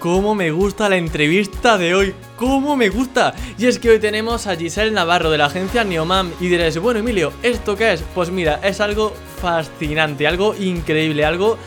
Cómo me gusta la entrevista de hoy, cómo me gusta. Y es que hoy tenemos a Giselle Navarro de la agencia Neomam y diréis, bueno Emilio, ¿esto qué es? Pues mira, es algo fascinante, algo increíble, algo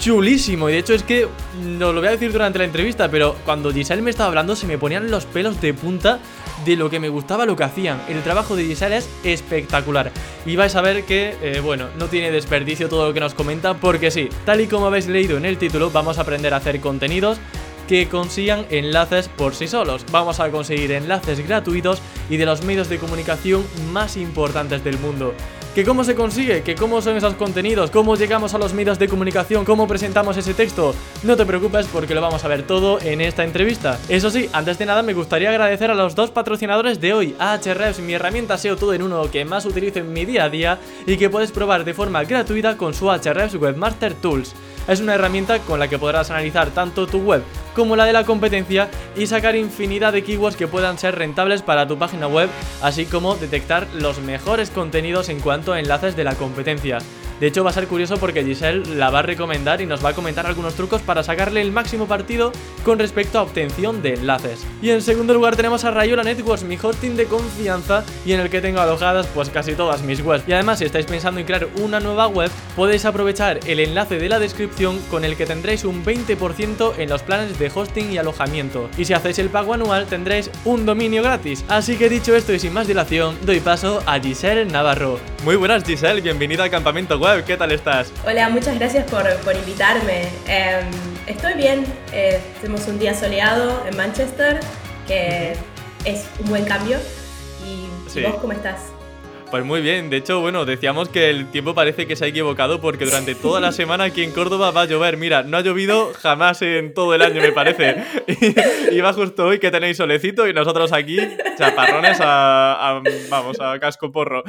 chulísimo. Y de hecho es que, no lo voy a decir durante la entrevista, pero cuando Giselle me estaba hablando se me ponían los pelos de punta de lo que me gustaba lo que hacían. El trabajo de Giselle es espectacular. Y vais a ver que, eh, bueno, no tiene desperdicio todo lo que nos comenta, porque sí, tal y como habéis leído en el título, vamos a aprender a hacer contenidos que consigan enlaces por sí solos. Vamos a conseguir enlaces gratuitos y de los medios de comunicación más importantes del mundo. ¿Que cómo se consigue? ¿Que cómo son esos contenidos? ¿Cómo llegamos a los medios de comunicación? ¿Cómo presentamos ese texto? No te preocupes porque lo vamos a ver todo en esta entrevista. Eso sí, antes de nada me gustaría agradecer a los dos patrocinadores de hoy, Ahrefs, mi herramienta SEO todo en uno que más utilizo en mi día a día y que puedes probar de forma gratuita con su Ahrefs Webmaster Tools. Es una herramienta con la que podrás analizar tanto tu web como la de la competencia y sacar infinidad de keywords que puedan ser rentables para tu página web, así como detectar los mejores contenidos en cuanto a enlaces de la competencia. De hecho, va a ser curioso porque Giselle la va a recomendar y nos va a comentar algunos trucos para sacarle el máximo partido con respecto a obtención de enlaces. Y en segundo lugar tenemos a Rayola Networks, mi hosting de confianza y en el que tengo alojadas pues casi todas mis webs. Y además, si estáis pensando en crear una nueva web, podéis aprovechar el enlace de la descripción con el que tendréis un 20% en los planes de hosting y alojamiento. Y si hacéis el pago anual, tendréis un dominio gratis. Así que dicho esto y sin más dilación, doy paso a Giselle Navarro. Muy buenas Giselle, bienvenida al campamento web, ¿qué tal estás? Hola, muchas gracias por, invitarme. Em, estoy bien, eh, tenemos un día soleado en Manchester, que es un buen cambio. ¿Y vos cómo estás? Pues muy bien, de hecho, bueno, decíamos que el tiempo parece que se ha equivocado porque durante toda la semana aquí en Córdoba va a llover. Mira, no ha llovido jamás en todo el año, me parece. Y, va justo hoy que tenéis solecito y nosotros aquí, chaparrones a, vamos, a casco porro.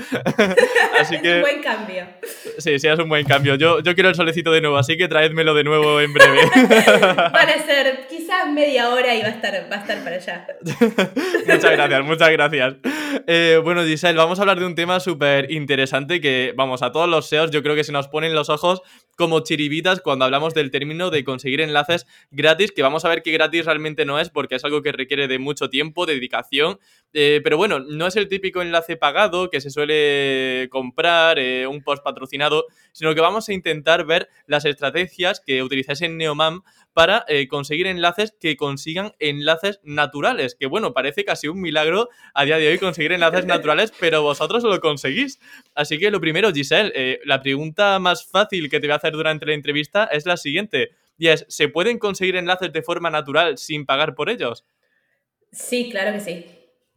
Así que... Un buen cambio. Sí, sí, es un buen cambio. Yo, yo quiero el solecito de nuevo, así que traédmelo de nuevo en breve. Van a ser quizás media hora y va a estar, va a estar para allá. muchas gracias, muchas gracias. Eh, bueno, Giselle, vamos a hablar de un tema súper interesante que, vamos, a todos los SEOs yo creo que se nos ponen los ojos como chiribitas cuando hablamos del término de conseguir enlaces gratis, que vamos a ver que gratis realmente no es porque es algo que requiere de mucho tiempo, dedicación, eh, pero bueno, no es el típico enlace pagado que se suele comprar, eh, un post patrocinado, sino que vamos a intentar ver las estrategias que utilizáis en Neomam para eh, conseguir enlaces que consigan enlaces naturales. Que bueno, parece casi un milagro a día de hoy conseguir enlaces naturales, pero vosotros lo conseguís. Así que lo primero, Giselle, eh, la pregunta más fácil que te voy a hacer durante la entrevista es la siguiente. Y es, ¿se pueden conseguir enlaces de forma natural sin pagar por ellos? Sí, claro que sí.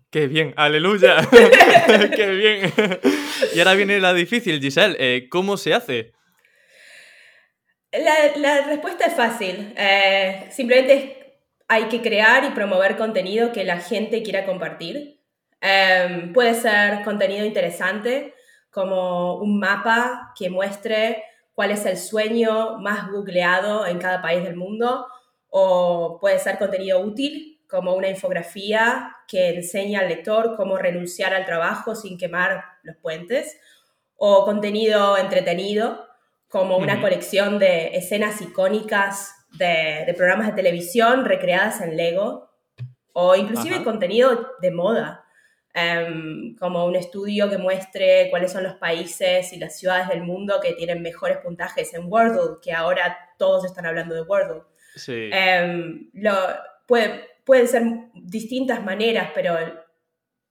¡Qué bien! ¡Aleluya! ¡Qué bien! y ahora viene la difícil, Giselle. Eh, ¿Cómo se hace? La, respuesta es fácil. Eh, simplemente hay que crear y promover contenido que la gente quiera compartir. Em, puede ser contenido interesante, como un mapa que muestre cuál es el sueño más googleado en cada país del mundo, o puede ser contenido útil, como una infografía que enseña al lector cómo renunciar al trabajo sin quemar los puentes, o contenido entretenido, como una colección de escenas icónicas de, programas de televisión recreadas en Lego, o inclusive contenido de moda, em, como un estudio que muestre cuáles son los países y las ciudades del mundo que tienen mejores puntajes en Wordle, que ahora todos están hablando de Wordle. Sí. Em, lo, puede, pueden ser distintas maneras, pero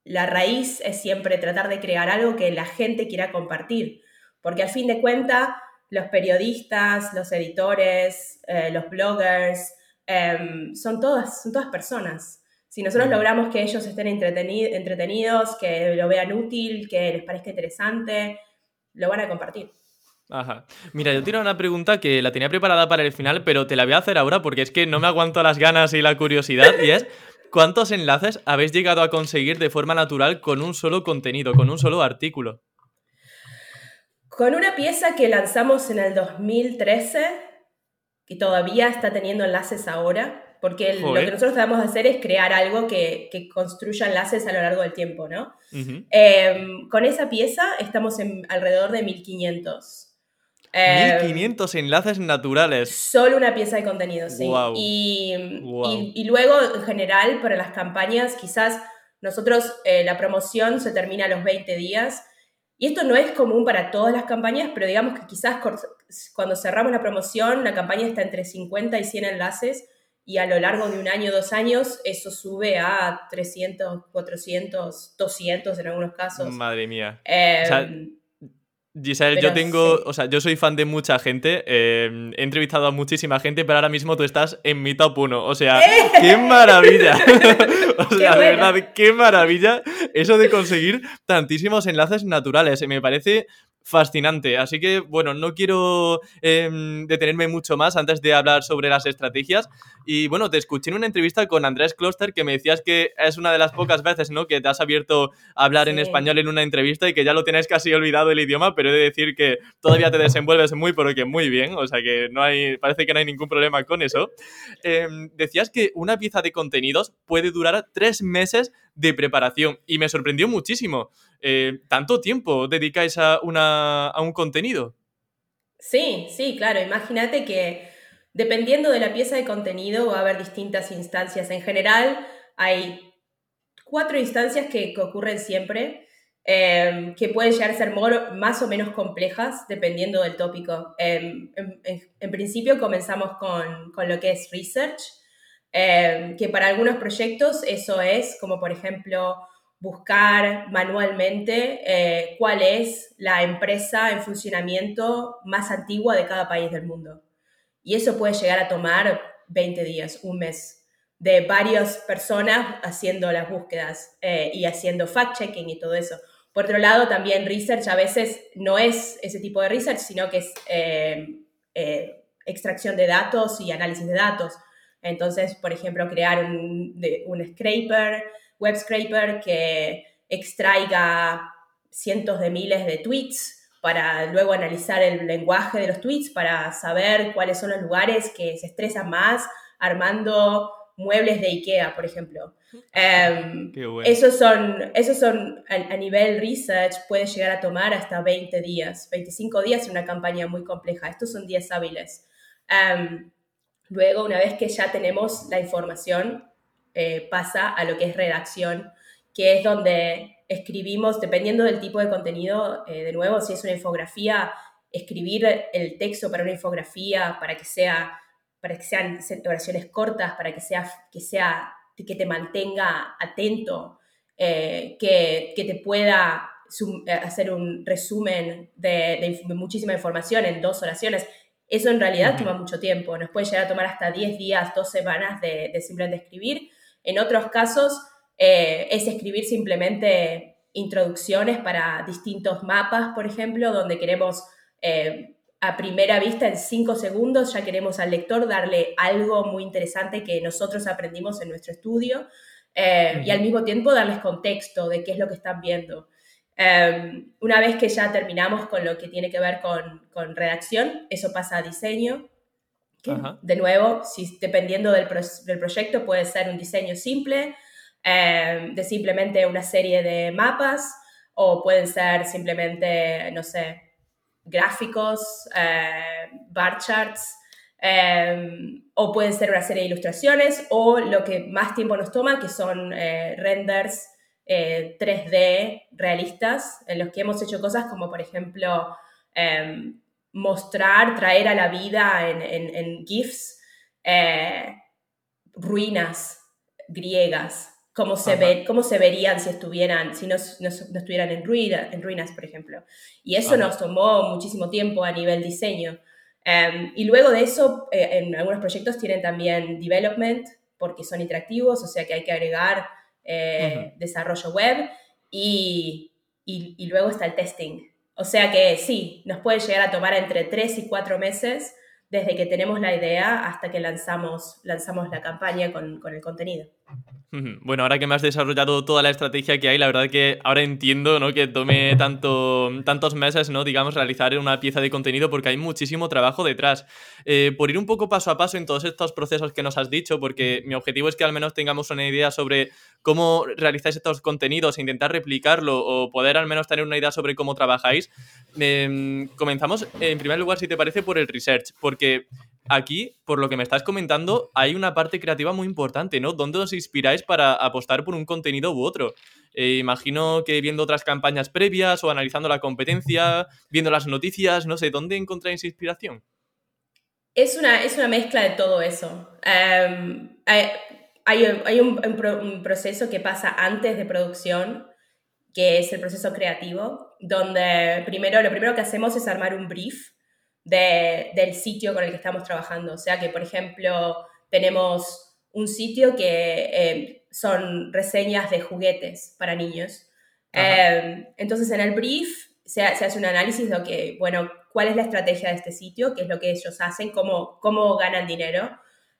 la raíz es siempre tratar de crear algo que la gente quiera compartir, porque al fin de cuentas los periodistas, los editores, eh, los bloggers, em, son, todas, son todas personas. Si nosotros logramos que ellos estén entretenidos, que lo vean útil, que les parezca interesante, lo van a compartir. Ajá. Mira, yo tengo una pregunta que la tenía preparada para el final, pero te la voy a hacer ahora porque es que no me aguanto las ganas y la curiosidad. Y es, ¿cuántos enlaces habéis llegado a conseguir de forma natural con un solo contenido, con un solo artículo? Con una pieza que lanzamos en el 2013, que todavía está teniendo enlaces ahora, porque lo que nosotros tratamos de hacer es crear algo que, construya enlaces a lo largo del tiempo, ¿no? Em, con esa pieza estamos en alrededor de 1500. 1500 em, enlaces naturales. Solo una pieza de contenido, sí. Y, y, luego, en general, para las campañas, quizás nosotros eh, la promoción se termina a los 20 días. Y esto no es común para todas las campañas, pero digamos que quizás cuando cerramos la promoción, la campaña está entre 50 y 100 enlaces y a lo largo de un año, dos años, eso sube a 300, 400, 200 en algunos casos. Madre mía. Em, Giselle, yo tengo, o sea, yo soy fan de mucha gente, em, he entrevistado a muchísima gente, pero ahora mismo tú estás en mi top 1, o sea, ¡qué maravilla! o sea, de verdad, qué maravilla eso de conseguir tantísimos enlaces naturales, me parece fascinante. Así que, bueno, no quiero em, detenerme mucho más antes de hablar sobre las estrategias. Y bueno, te escuché en una entrevista con Andrés Kloster que me decías que es una de las pocas veces, ¿no? Que te has abierto a hablar en español en una entrevista y que ya lo tienes casi olvidado el idioma, pero de decir que todavía te desenvuelves muy, pero que muy bien. O sea que no hay, parece que no hay ningún problema con eso. Em, decías que una pieza de contenidos puede durar tres meses de preparación y me sorprendió muchísimo. Eh, ¿Tanto tiempo dedicáis a, una, a un contenido? Sí, sí, claro. Imagínate que dependiendo de la pieza de contenido va a haber distintas instancias. En general hay cuatro instancias que, ocurren siempre. Em, que pueden llegar a ser más o menos complejas dependiendo del tópico. Em, en, principio comenzamos con, con, lo que es research, em, que para algunos proyectos eso es como por ejemplo buscar manualmente eh, cuál es la empresa en funcionamiento más antigua de cada país del mundo. Y eso puede llegar a tomar 20 días, un mes, de varias personas haciendo las búsquedas eh, y haciendo fact-checking y todo eso. Por otro lado, también research a veces no es ese tipo de research, sino que es eh, extracción de datos y análisis de datos. Entonces, por ejemplo, crear un, un scraper web scraper que extraiga cientos de miles de tweets para luego analizar el lenguaje de los tweets, para saber cuáles son los lugares que se estresan más armando muebles de IKEA, por ejemplo. Um, Esos son, esos son a, nivel research, puede llegar a tomar hasta 20 días, 25 días en una campaña muy compleja. Estos son días hábiles. Em, luego, una vez que ya tenemos la información, eh, pasa a lo que es redacción, que es donde escribimos, dependiendo del tipo de contenido, eh, de nuevo, si es una infografía, escribir el texto para una infografía, para que, sea, para que sean oraciones cortas, para que, sea, que, sea, que te mantenga atento, eh, que, que, te pueda hacer un resumen de, muchísima información en dos oraciones. Eso en realidad toma mucho tiempo, nos puede llegar a tomar hasta 10 días, dos semanas de, de simplemente escribir en otros casos eh, es escribir simplemente introducciones para distintos mapas, por ejemplo, donde queremos eh, a primera vista, en cinco segundos, ya queremos al lector darle algo muy interesante que nosotros aprendimos en nuestro estudio eh, y al mismo tiempo darles contexto de qué es lo que están viendo. Em, una vez que ya terminamos con lo que tiene que ver con, con redacción, eso pasa a diseño de nuevo, si, dependiendo del, del, proyecto, puede ser un diseño simple, eh, de simplemente una serie de mapas, o pueden ser simplemente, no sé, gráficos, eh, bar charts, eh, o pueden ser una serie de ilustraciones, o lo que más tiempo nos toma, que son renders 3D realistas, en los que hemos hecho cosas como, por ejemplo, mostrar, traer a la vida en, GIFs eh, ruinas griegas, como se, ve, cómo se verían si estuvieran, si no, estuvieran en, en ruinas, por ejemplo. Y eso nos tomó muchísimo tiempo a nivel diseño. Em, y luego de eso, eh, en algunos proyectos tienen también development, porque son interactivos, o sea que hay que agregar eh, desarrollo web, y, y luego está el testing, o sea que sí, nos puede llegar a tomar entre tres y cuatro meses desde que tenemos la idea hasta que lanzamos, lanzamos la campaña con, el contenido. Bueno, ahora que me has desarrollado toda la estrategia que hay, la verdad que ahora entiendo ¿no? que tome tanto, tantos meses, ¿no? digamos, realizar una pieza de contenido porque hay muchísimo trabajo detrás. Eh, por ir un poco paso a paso en todos estos procesos que nos has dicho, porque mi objetivo es que al menos tengamos una idea sobre cómo realizáis estos contenidos e intentar replicarlo o poder al menos tener una idea sobre cómo trabajáis, em, comenzamos en primer lugar, si te parece, por el research, porque aquí, por lo que me estás comentando, hay una parte creativa muy importante, ¿no? ¿Dónde os inspiráis para apostar por un contenido u otro? Eh, imagino que viendo otras campañas previas o analizando la competencia, viendo las noticias, no sé, ¿dónde encontráis inspiración? Es una, es una mezcla de todo eso. Em, hay, un, proceso que pasa antes de producción, que es el proceso creativo, donde primero, lo primero que hacemos es armar un brief del sitio con el que estamos trabajando. O sea que, por ejemplo, tenemos un sitio que eh, son reseñas de juguetes para niños. Em, entonces, en el brief se, hace un análisis de, que, bueno, cuál es la estrategia de este sitio, qué es lo que ellos hacen, cómo, cómo ganan dinero.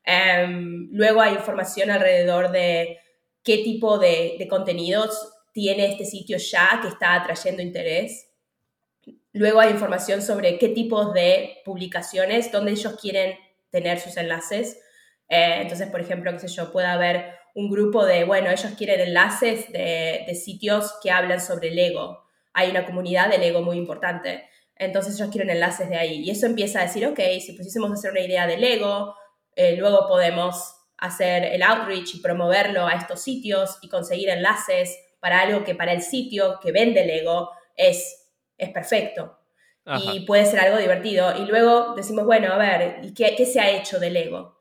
Em, luego hay información alrededor de qué tipo de, de contenidos tiene este sitio ya que está atrayendo interés. Luego hay información sobre qué tipos de publicaciones, dónde ellos quieren tener sus enlaces. Eh, entonces, por ejemplo, qué sé yo, puede haber un grupo de, bueno, ellos quieren enlaces de, sitios que hablan sobre Lego. Hay una comunidad de Lego muy importante. Entonces ellos quieren enlaces de ahí. Y eso empieza a decir, ok, si pusiésemos a hacer una idea de Lego, eh, luego podemos hacer el outreach y promoverlo a estos sitios y conseguir enlaces para algo que para el sitio que vende Lego es es perfecto. Y puede ser algo divertido. Y luego decimos, bueno, a ver, ¿y qué, se ha hecho del ego?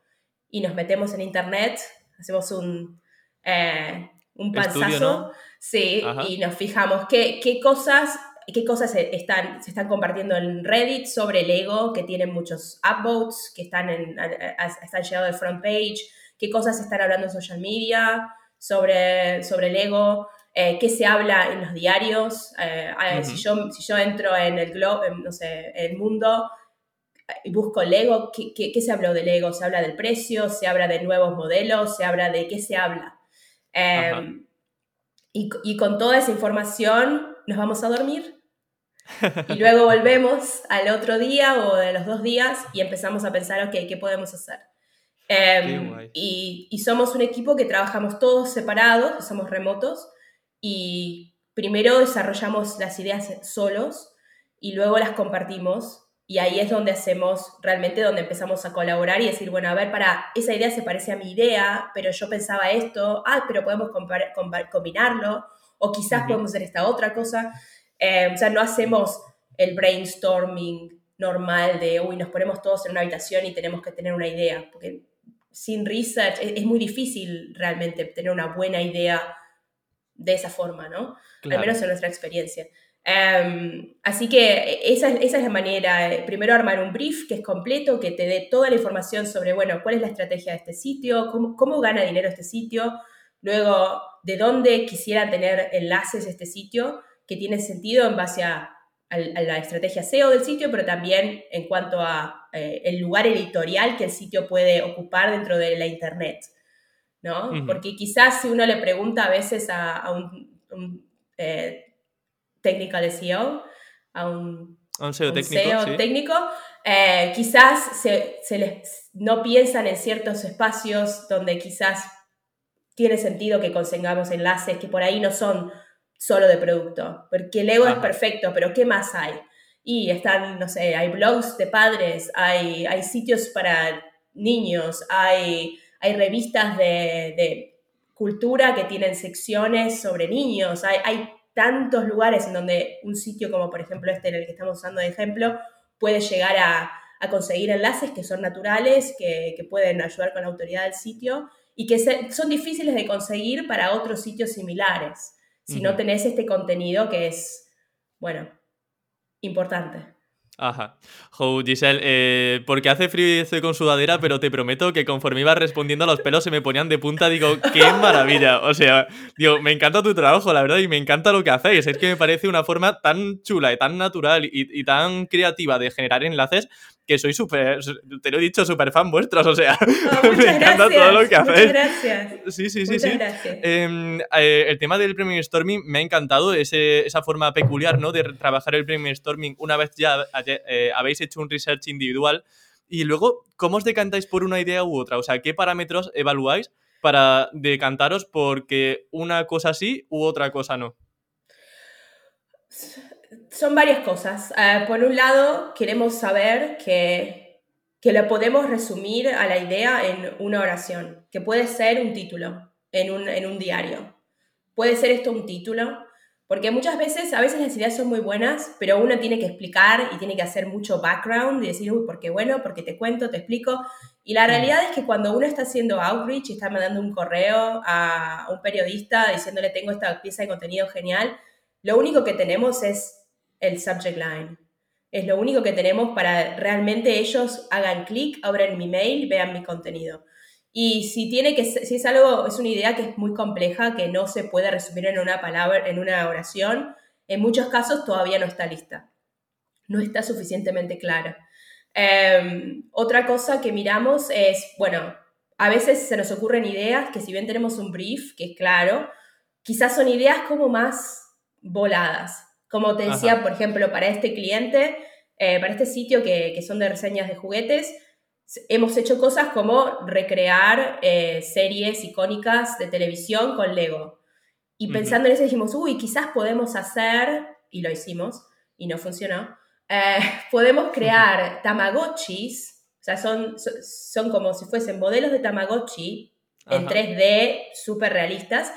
Y nos metemos en internet, hacemos un, eh, un panzazo, sí, y nos fijamos qué, qué cosas qué cosas se están, se están compartiendo en Reddit sobre el ego, que tienen muchos upvotes, que están, en, están llegando al front page, qué cosas se están hablando en social media sobre, sobre el ego, eh, qué se habla en los diarios. Eh, si, yo, si yo entro en el globo, no sé, el mundo y busco Lego, ¿qué, ¿qué, se habló del Lego? ¿Se habla del precio? ¿Se habla de nuevos modelos? ¿Se habla de qué se habla? Em, y, y, con toda esa información nos vamos a dormir. y luego volvemos al otro día o de los dos días y empezamos a pensar, ok, ¿qué podemos hacer? Em, y, y, somos un equipo que trabajamos todos separados, somos remotos, y primero desarrollamos las ideas solos y luego las compartimos y ahí es donde hacemos realmente, donde empezamos a colaborar y decir, bueno, a ver, para, esa idea se parece a mi idea, pero yo pensaba esto, ah, pero podemos combinarlo, o quizás podemos hacer esta otra cosa. Eh, o sea, no hacemos el brainstorming normal de, uy, nos ponemos todos en una habitación y tenemos que tener una idea, porque sin research es muy difícil realmente tener una buena idea de esa forma, ¿no? Al menos en nuestra experiencia. Em, así que esa, esa, es la manera, primero armar un brief que es completo, que te dé toda la información sobre, bueno, cuál es la estrategia de este sitio, cómo, cómo gana dinero este sitio, luego de dónde quisiera tener enlaces este sitio, que tiene sentido en base a, la estrategia SEO del sitio, pero también en cuanto a eh, el lugar editorial que el sitio puede ocupar dentro de la Internet. ¿No? Porque quizás si uno le pregunta a veces a, un, eh, técnico de SEO, a un, SEO técnico, eh, quizás se, les, no piensan en ciertos espacios donde quizás tiene sentido que consigamos enlaces que por ahí no son solo de producto, porque el ego es perfecto, pero ¿qué más hay? Y están, no sé, hay blogs de padres, hay, hay sitios para niños, hay hay revistas de, cultura que tienen secciones sobre niños, hay, tantos lugares en donde un sitio como por ejemplo este en el que estamos usando de ejemplo puede llegar a, conseguir enlaces que son naturales, que, pueden ayudar con la autoridad del sitio y que son difíciles de conseguir para otros sitios similares, si no tenés este contenido que es, bueno, importante. Ajá. Jo, Giselle, eh, porque hace frío y estoy con sudadera, pero te prometo que conforme iba respondiendo los pelos se me ponían de punta, digo, qué maravilla. O sea, digo, me encanta tu trabajo, la verdad, y me encanta lo que hacéis. Es que me parece una forma tan chula y tan natural y, y tan creativa de generar enlaces que soy súper, te lo he dicho, súper fan vuestros, o sea, oh, me encanta todo lo que hacéis. gracias. Sí, sí, sí, sí. Eh, eh, el tema del Premium Storming me ha encantado, ese, esa forma peculiar, ¿no? De trabajar el Premium Storming una vez ya eh, habéis hecho un research individual. Y luego, ¿cómo os decantáis por una idea u otra? O sea, ¿qué parámetros evaluáis para decantaros porque una cosa sí u otra cosa no? Son varias cosas. Eh, por un lado, queremos saber que, que le podemos resumir a la idea en una oración, que puede ser un título en un, en un diario. Puede ser esto un título, porque muchas veces, a veces las ideas son muy buenas, pero uno tiene que explicar y tiene que hacer mucho background y decir, uy, ¿por qué bueno? Porque te cuento, te explico. Y la mm. realidad es que cuando uno está haciendo outreach y está mandando un correo a un periodista diciéndole, tengo esta pieza de contenido genial, lo único que tenemos es el subject line. Es lo único que tenemos para realmente ellos hagan clic, abran mi mail, vean mi contenido. Y si tiene que si es algo, es una idea que es muy compleja, que no se puede resumir en una palabra, en una oración, en muchos casos todavía no está lista. No está suficientemente clara. Em, otra cosa que miramos es, bueno, a veces se nos ocurren ideas que si bien tenemos un brief, que es claro, quizás son ideas como más voladas. Como te decía, por ejemplo, para este cliente, eh, para este sitio que, que son de reseñas de juguetes, hemos hecho cosas como recrear eh, series icónicas de televisión con Lego. Y pensando en eso dijimos, uy, quizás podemos hacer, y lo hicimos, y no funcionó, eh, podemos crear tamagotchis, o sea, son, son como si fuesen modelos de tamagotchi en 3D súper realistas,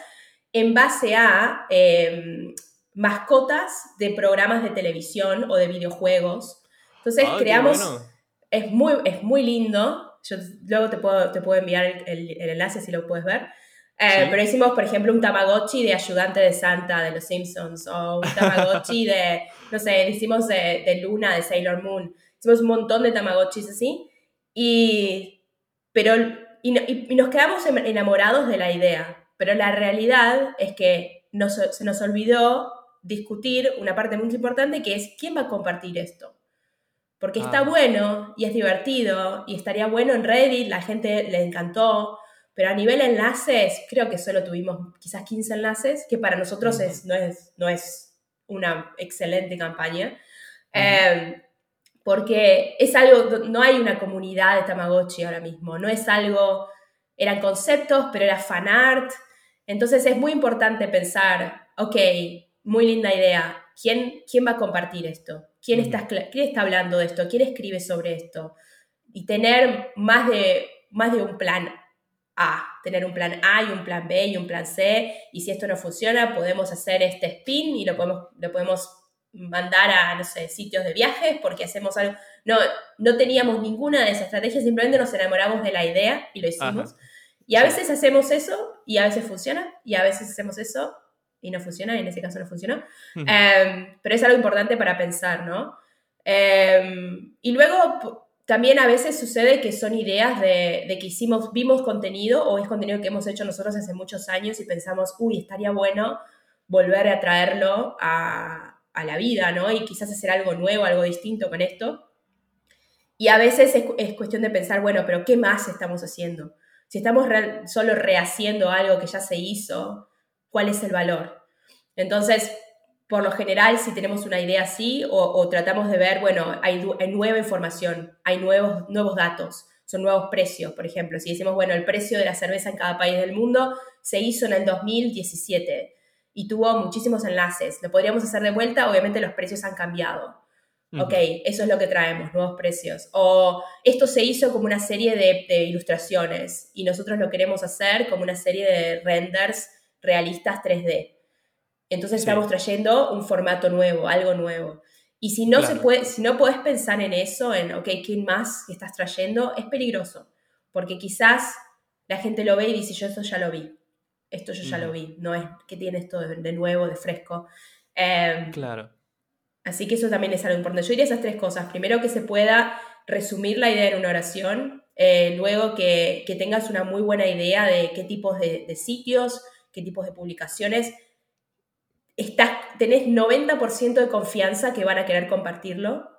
en base a em, mascotas de programas de televisión o de videojuegos. Entonces creamos es muy, es muy lindo. Yo luego te puedo, te puedo enviar el, el, enlace si lo puedes ver. Eh, pero hicimos, por ejemplo, un Tamagotchi de ayudante de Santa de los Simpsons o un Tamagotchi de, no sé, hicimos de, de, Luna de Sailor Moon. Hicimos un montón de Tamagotchis así. Y, pero, y, y nos quedamos enamorados de la idea. Pero la realidad es que nos, se nos olvidó discutir una parte muy importante que es quién va a compartir esto. Porque está bueno y es divertido y estaría bueno en Reddit, la gente le encantó, pero a nivel enlaces, creo que solo tuvimos quizás 15 enlaces, que para nosotros es, no, es, no es una excelente campaña. Em, porque es algo, no hay una comunidad de Tamagotchi ahora mismo, no es algo, eran conceptos, pero era fan art. Entonces es muy importante pensar, ok, muy linda idea, ¿quién, quién va a compartir esto? ¿Quién está, ¿Quién está hablando de esto? ¿Quién escribe sobre esto? Y tener más de, más de un plan A, tener un plan A y un plan B y un plan C, y si esto no funciona, podemos hacer este spin y lo podemos, lo podemos mandar a, no sé, sitios de viajes porque hacemos algo. No, no teníamos ninguna de esas estrategias, simplemente nos enamoramos de la idea y lo hicimos. Y a veces hacemos eso y a veces funciona, y a veces hacemos eso y no funciona, y en ese caso no funcionó. Em, pero es algo importante para pensar, ¿no? Em, y luego también a veces sucede que son ideas de, de, que hicimos, vimos contenido o es contenido que hemos hecho nosotros hace muchos años y pensamos, uy, estaría bueno volver a traerlo a, a la vida, ¿no? Y quizás hacer algo nuevo, algo distinto con esto. Y a veces es, es cuestión de pensar, bueno, pero ¿qué más estamos haciendo? Si estamos solo rehaciendo algo que ya se hizo, cuál es el valor. Entonces, por lo general, si tenemos una idea así o, tratamos de ver, bueno, hay, nueva información, hay nuevos, nuevos datos, son nuevos precios, por ejemplo. Si decimos, bueno, el precio de la cerveza en cada país del mundo se hizo en el 2017 y tuvo muchísimos enlaces. Lo podríamos hacer de vuelta, obviamente los precios han cambiado. Ok, eso es lo que traemos, nuevos precios. O esto se hizo como una serie de, de ilustraciones y nosotros lo queremos hacer como una serie de renders realistas 3D. Entonces estamos trayendo un formato nuevo, algo nuevo. Y si no, se puede, si no puedes pensar en eso, en, ok, ¿quién más estás trayendo? Es peligroso, porque quizás la gente lo ve y dice, yo eso ya lo vi, esto yo ya lo vi, no es que tiene esto de, nuevo, de fresco. Em, claro. Así que eso también es algo importante. Yo diría esas tres cosas. Primero, que se pueda resumir la idea en una oración. Eh, luego, que, tengas una muy buena idea de qué tipos de, sitios, qué tipos de publicaciones. Estás, tenés 90% de confianza que van a querer compartirlo.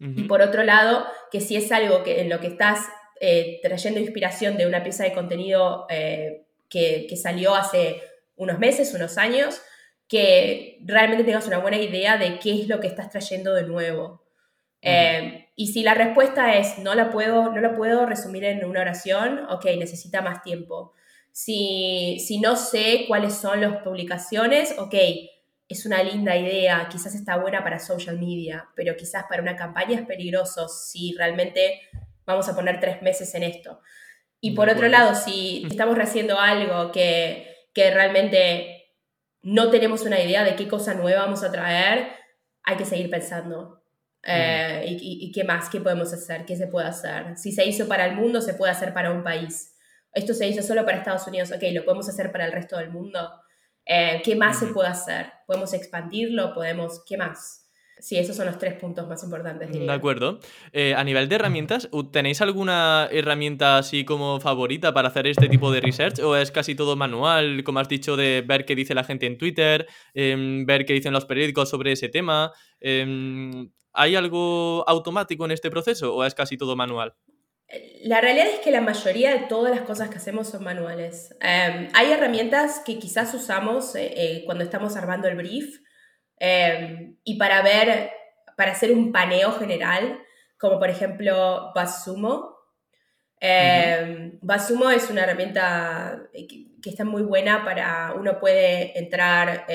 Y por otro lado, que si es algo que, en lo que estás eh, trayendo inspiración de una pieza de contenido eh, que, que salió hace unos meses, unos años, que realmente tengas una buena idea de qué es lo que estás trayendo de nuevo. Eh, y si la respuesta es no la, puedo, no la puedo resumir en una oración, ok, necesita más tiempo. Si, si no sé cuáles son las publicaciones, ok, es una linda idea, quizás está buena para social media, pero quizás para una campaña es peligroso si realmente vamos a poner tres meses en esto. Y por otro lado, si estamos haciendo algo que, que realmente no tenemos una idea de qué cosa nueva vamos a traer, hay que seguir pensando. Eh, y, qué más? ¿Qué podemos hacer? ¿Qué se puede hacer? Si se hizo para el mundo, se puede hacer para un país. Esto se hizo solo para Estados Unidos, ok, lo podemos hacer para el resto del mundo. Eh, ¿Qué más se puede hacer? ¿Podemos expandirlo? ¿Podemos? ¿Qué más? Sí, esos son los tres puntos más importantes. De acuerdo. Eh, a nivel de herramientas, ¿tenéis alguna herramienta así como favorita para hacer este tipo de research? ¿O es casi todo manual, como has dicho, de ver qué dice la gente en Twitter, em, ver qué dicen los periódicos sobre ese tema? Em, ¿Hay algo automático en este proceso o es casi todo manual? La realidad es que la mayoría de todas las cosas que hacemos son manuales. Em, hay herramientas que quizás usamos eh, eh, cuando estamos armando el brief, Em, y para ver, para hacer un paneo general, como por ejemplo Basumo. Eh, Basumo es una herramienta que, está muy buena para, uno puede entrar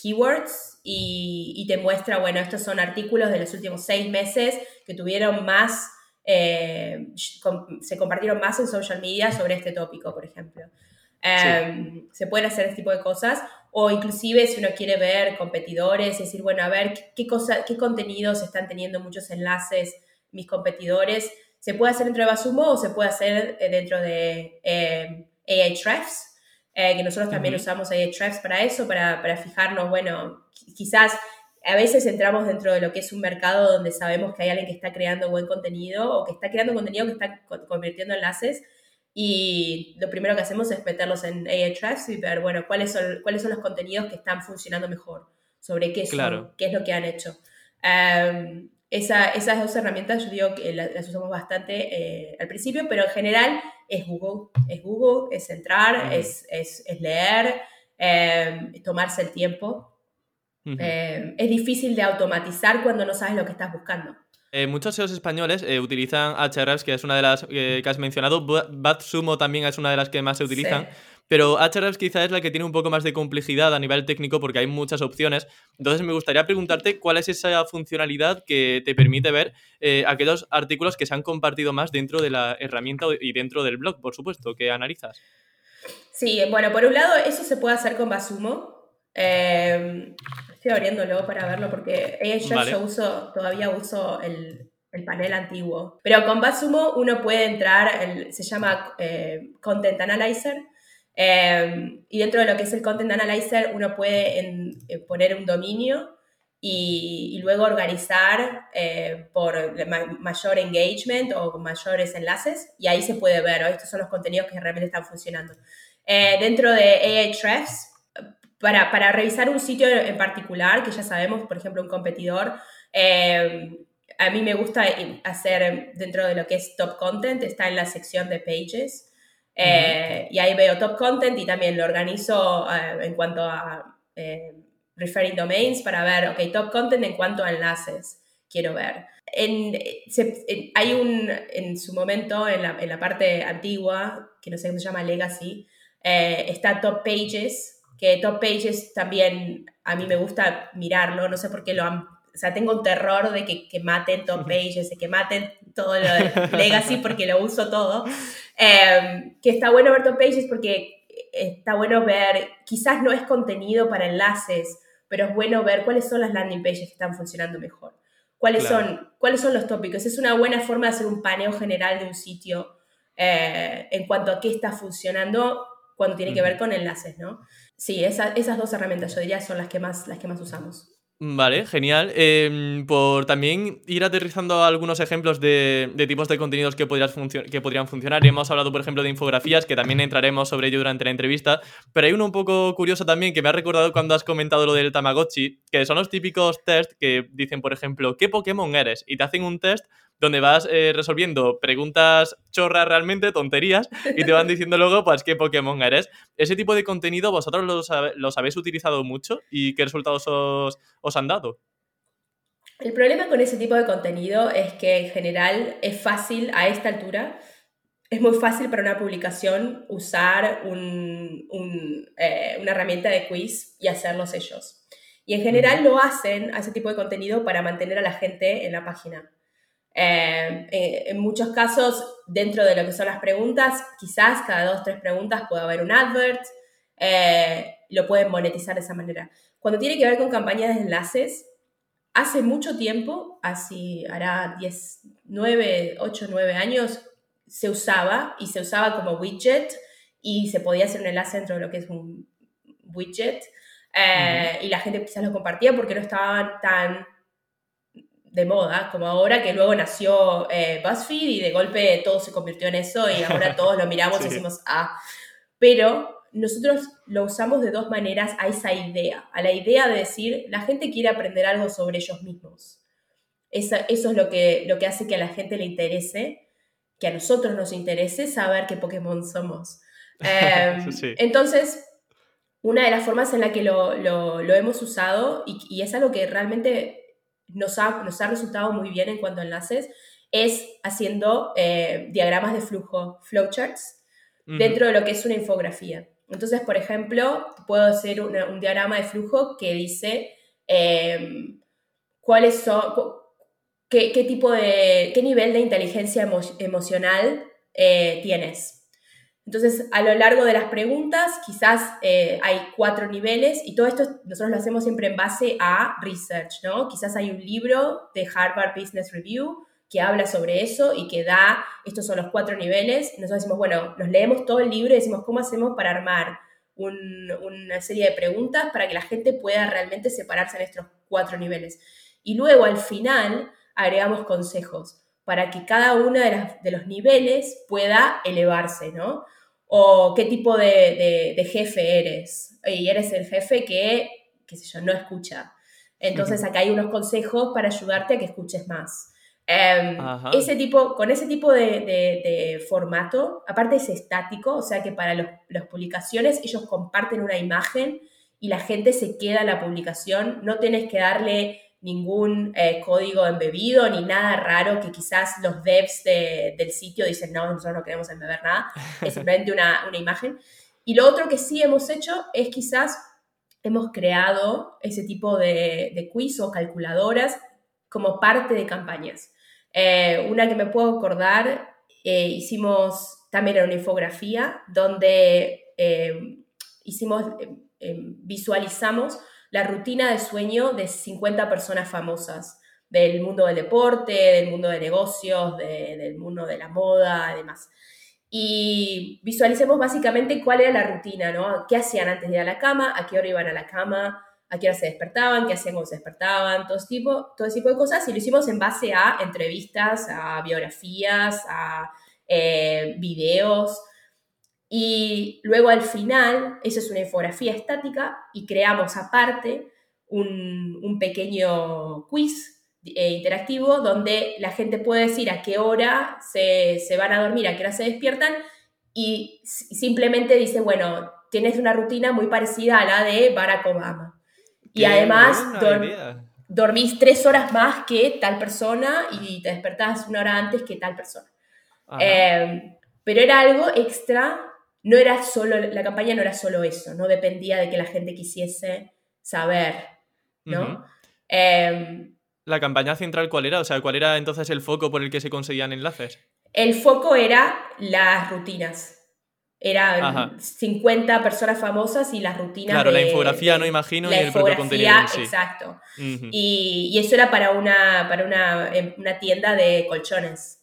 keywords y, y, te muestra, bueno, estos son artículos de los últimos seis meses que tuvieron más, se compartieron más en social media sobre este tópico, por ejemplo. Se pueden hacer este tipo de cosas o inclusive si uno quiere ver competidores, decir, bueno, a ver qué, cosa, qué contenidos están teniendo muchos enlaces mis competidores, se puede hacer dentro de Basumo o se puede hacer eh, dentro de eh, Ahrefs, eh, que nosotros también usamos Ahrefs para eso, para, para fijarnos, bueno, quizás a veces entramos dentro de lo que es un mercado donde sabemos que hay alguien que está creando buen contenido o que está creando contenido que está convirtiendo enlaces y lo primero que hacemos es meterlos en Ahrefs y ver, bueno, cuáles son, cuáles son los contenidos que están funcionando mejor, sobre qué, son, qué es lo que han hecho. Em, esa, esas dos herramientas yo digo que las, usamos bastante eh, al principio, pero en general es Google, es Google, es entrar, es, es, es, leer, eh, tomarse el tiempo. Em, es difícil de automatizar cuando no sabes lo que estás buscando. Eh, muchos SEOs españoles eh, utilizan Ahrefs, que es una de las eh, que has mencionado. BatSumo también es una de las que más se utilizan. Pero Ahrefs quizá es la que tiene un poco más de complejidad a nivel técnico porque hay muchas opciones. Entonces me gustaría preguntarte cuál es esa funcionalidad que te permite ver aquellos artículos que se han compartido más dentro de la herramienta y dentro del blog, por supuesto, que analizas. Sí, bueno, por un lado eso se puede hacer con Basumo. Estoy abriéndolo para verlo porque ella yo uso, todavía uso el, el, panel antiguo. Pero con Basumo uno puede entrar, el, se llama eh, Content Analyzer. Eh, y dentro de lo que es el Content Analyzer uno puede eh, poner un dominio y, y luego organizar por mayor engagement o mayores enlaces y ahí se puede ver, estos son los contenidos que realmente están funcionando. dentro de Ahrefs para, para, revisar un sitio en particular, que ya sabemos, por ejemplo, un competidor, eh, a mí me gusta hacer dentro de lo que es top content, está en la sección de pages. Eh, y ahí veo top content y también lo organizo eh, en cuanto a referring domains para ver, ok, top content en cuanto a enlaces quiero ver. En, hay un, en su momento, en la, en la, parte antigua, que no sé cómo se llama Legacy, está top pages, que Top Pages también a mí me gusta mirarlo, no sé por qué lo han... O sea, tengo un terror de que, que maten Top Pages, de que maten todo lo de Legacy porque lo uso todo. Em, que está bueno ver Top Pages porque está bueno ver, quizás no es contenido para enlaces, pero es bueno ver cuáles son las landing pages que están funcionando mejor. ¿Cuáles, son, ¿Cuáles son los tópicos? Es una buena forma de hacer un paneo general de un sitio eh, en cuanto a qué está funcionando cuando tiene que ver con enlaces, ¿no? Sí, esas dos herramientas yo diría son las que más, las que más usamos. Vale, genial. Em, por también ir aterrizando algunos ejemplos de, tipos de contenidos que, que podrían funcionar. Hemos hablado, por ejemplo, de infografías, que también entraremos sobre ello durante la entrevista. Pero hay uno un poco curioso también que me ha recordado cuando has comentado lo del Tamagotchi, que son los típicos test que dicen, por ejemplo, ¿qué Pokémon eres? Y te hacen un test donde vas eh, resolviendo preguntas chorras realmente, tonterías, y te van diciendo luego, pues, qué Pokémon eres. Ese tipo de contenido, ¿vosotros los, habéis utilizado mucho y qué resultados os, os han dado? El problema con ese tipo de contenido es que en general es fácil a esta altura, es muy fácil para una publicación usar un, eh, una herramienta de quiz y hacerlos ellos. Y en general lo hacen a ese tipo de contenido para mantener a la gente en la página. Eh, eh, en muchos casos, dentro de lo que son las preguntas, quizás cada dos, tres preguntas puede haber un advert, eh, lo pueden monetizar de esa manera. Cuando tiene que ver con campañas de enlaces, hace mucho tiempo, así hará 10, 9, 8, 9 años, se usaba y se usaba como widget y se podía hacer un enlace dentro de lo que es un widget. Y la gente quizás lo compartía porque no estaban tan de moda, como ahora que luego nació eh, BuzzFeed y de golpe todo se convirtió en eso y ahora todos lo miramos y decimos, ah, pero nosotros lo usamos de dos maneras a esa idea, a la idea de decir, la gente quiere aprender algo sobre ellos mismos. Eso, eso es lo que, lo que hace que a la gente le interese, que a nosotros nos interese saber qué Pokémon somos. Em, entonces, una de las formas en la que lo, lo, lo hemos usado, y, y, es algo que realmente nos ha, nos ha resultado muy bien en cuanto a enlaces es haciendo eh, diagramas de flujo, flowcharts, dentro de lo que es una infografía. Entonces, por ejemplo, puedo hacer un diagrama de flujo que dice em, cuáles son, qué, qué, tipo de, qué nivel de inteligencia emocional eh, tienes. Entonces, a lo largo de las preguntas, quizás eh, hay cuatro niveles y todo esto nosotros lo hacemos siempre en base a research, ¿no? Quizás hay un libro de Harvard Business Review que habla sobre eso y que da, estos son los cuatro niveles. Nosotros decimos, bueno, nos leemos todo el libro y decimos, ¿cómo hacemos para armar una serie de preguntas para que la gente pueda realmente separarse en estos cuatro niveles? Y luego, al final, agregamos consejos para que cada uno de, de los niveles pueda elevarse, ¿no? o qué tipo de, jefe eres. Y eres el jefe que, qué sé yo, no escucha. Entonces acá hay unos consejos para ayudarte a que escuches más. Em, ese tipo, con ese tipo de, formato, aparte es estático, o sea que para las publicaciones ellos comparten una imagen y la gente se queda en la publicación, no tienes que darle ningún eh, código embebido ni nada raro que quizás los devs del sitio dicen, no, nosotros no queremos embeber nada, es simplemente una, imagen. Y lo otro que sí hemos hecho es quizás hemos creado ese tipo de, quiz o calculadoras como parte de campañas. Eh, una que me puedo acordar, eh, hicimos también una infografía donde hicimos, visualizamos la rutina de sueño de 50 personas famosas del mundo del deporte, del mundo de negocios, del mundo de la moda, además. Y visualicemos básicamente cuál era la rutina, ¿no? ¿Qué hacían antes de ir a la cama? ¿A qué hora iban a la cama? ¿A qué hora se despertaban? ¿Qué hacían cuando se despertaban? Todo ese tipo, todo tipo de cosas. Y lo hicimos en base a entrevistas, a biografías, a eh, videos. Y luego al final, eso es una infografía estática y creamos aparte un, pequeño quiz eh, interactivo donde la gente puede decir a qué hora se, van a dormir, a qué hora se despiertan y simplemente dice, bueno, tienes una rutina muy parecida a la de Barack Obama. y además dormís tres horas más que tal persona y te despertás una hora antes que tal persona. Eh, pero era algo extra no era solo, la campaña no era solo eso, no dependía de que la gente quisiese saber, ¿no? Em, ¿La campaña central cuál era? O sea, ¿cuál era entonces el foco por el que se conseguían enlaces? El foco era las rutinas. Eran 50 personas famosas y las rutinas. Claro, la infografía, no imagino, y el propio contenido. sí. Exacto. y, eso era para una, para una, em, una tienda de colchones.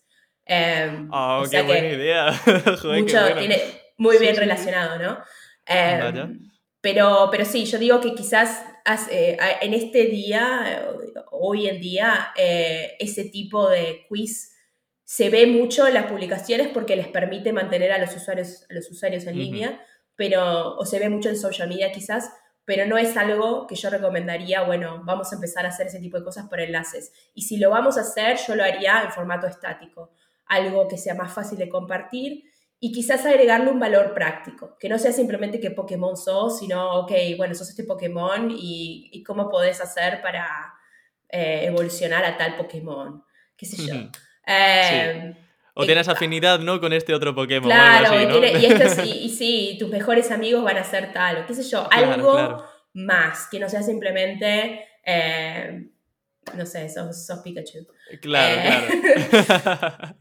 oh, qué buena idea. Joder, mucho, tiene, muy bien relacionado, ¿no? Em, pero, pero sí, yo digo que quizás eh, en este día, hoy en día, eh, ese tipo de quiz se ve mucho en las publicaciones porque les permite mantener a los usuarios, a los usuarios en línea, pero, o se ve mucho en social media quizás, pero no es algo que yo recomendaría, bueno, vamos a empezar a hacer ese tipo de cosas por enlaces. Y si lo vamos a hacer, yo lo haría en formato estático, algo que sea más fácil de compartir y quizás agregarle un valor práctico, que no sea simplemente qué Pokémon sos, sino, ok, bueno, sos este Pokémon y, cómo podés hacer para eh, evolucionar a tal Pokémon, qué sé yo. Em, o tienes afinidad, ¿no? Con este otro Pokémon. Claro, y, sí, tus mejores amigos van a ser tal, o qué sé yo, algo más, que no sea simplemente, eh, no sé, sos, sos Pikachu. Claro, eh, claro.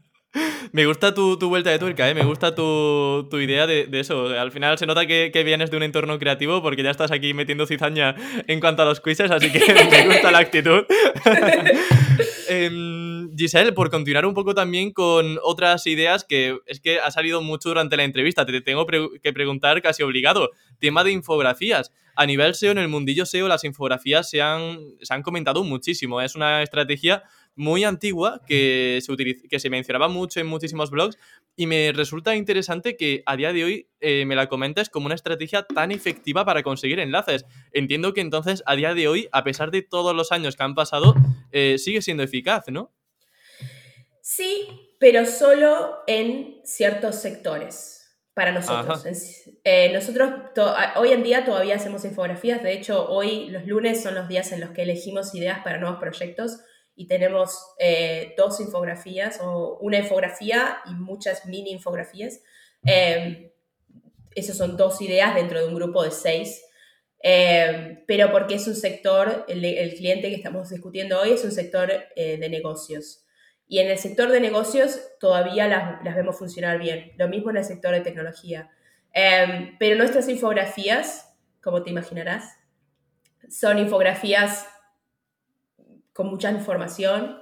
Me gusta tu, vuelta de tuerca, ¿eh? me gusta tu, idea de, eso. Al final se nota que, vienes de un entorno creativo porque ya estás aquí metiendo cizaña en cuanto a los quizzes, así que me gusta la actitud. Em, Giselle, por continuar un poco también con otras ideas que es que ha salido mucho durante la entrevista, te tengo que preguntar casi obligado. Tema de infografías. A nivel SEO, en el mundillo SEO, las infografías se han, se han comentado muchísimo. Es una estrategia muy antigua que se, que se mencionaba mucho en muchísimos blogs y me resulta interesante que a día de hoy eh, me la comentes como una estrategia tan efectiva para conseguir enlaces. Entiendo que entonces a día de hoy, a pesar de todos los años que han pasado, eh, sigue siendo eficaz, ¿no? Sí, pero solo en ciertos sectores para nosotros. Eh, nosotros hoy en día todavía hacemos infografías, de hecho hoy los lunes son los días en los que elegimos ideas para nuevos proyectos y tenemos eh, dos infografías o una infografía y muchas mini infografías. Eh, esas son dos ideas dentro de un grupo de seis, eh, pero porque es un sector, el, cliente que estamos discutiendo hoy es un sector de negocios. Y en el sector de negocios todavía las, las, vemos funcionar bien. Lo mismo en el sector de tecnología. pero nuestras infografías, como te imaginarás, son infografías con mucha información,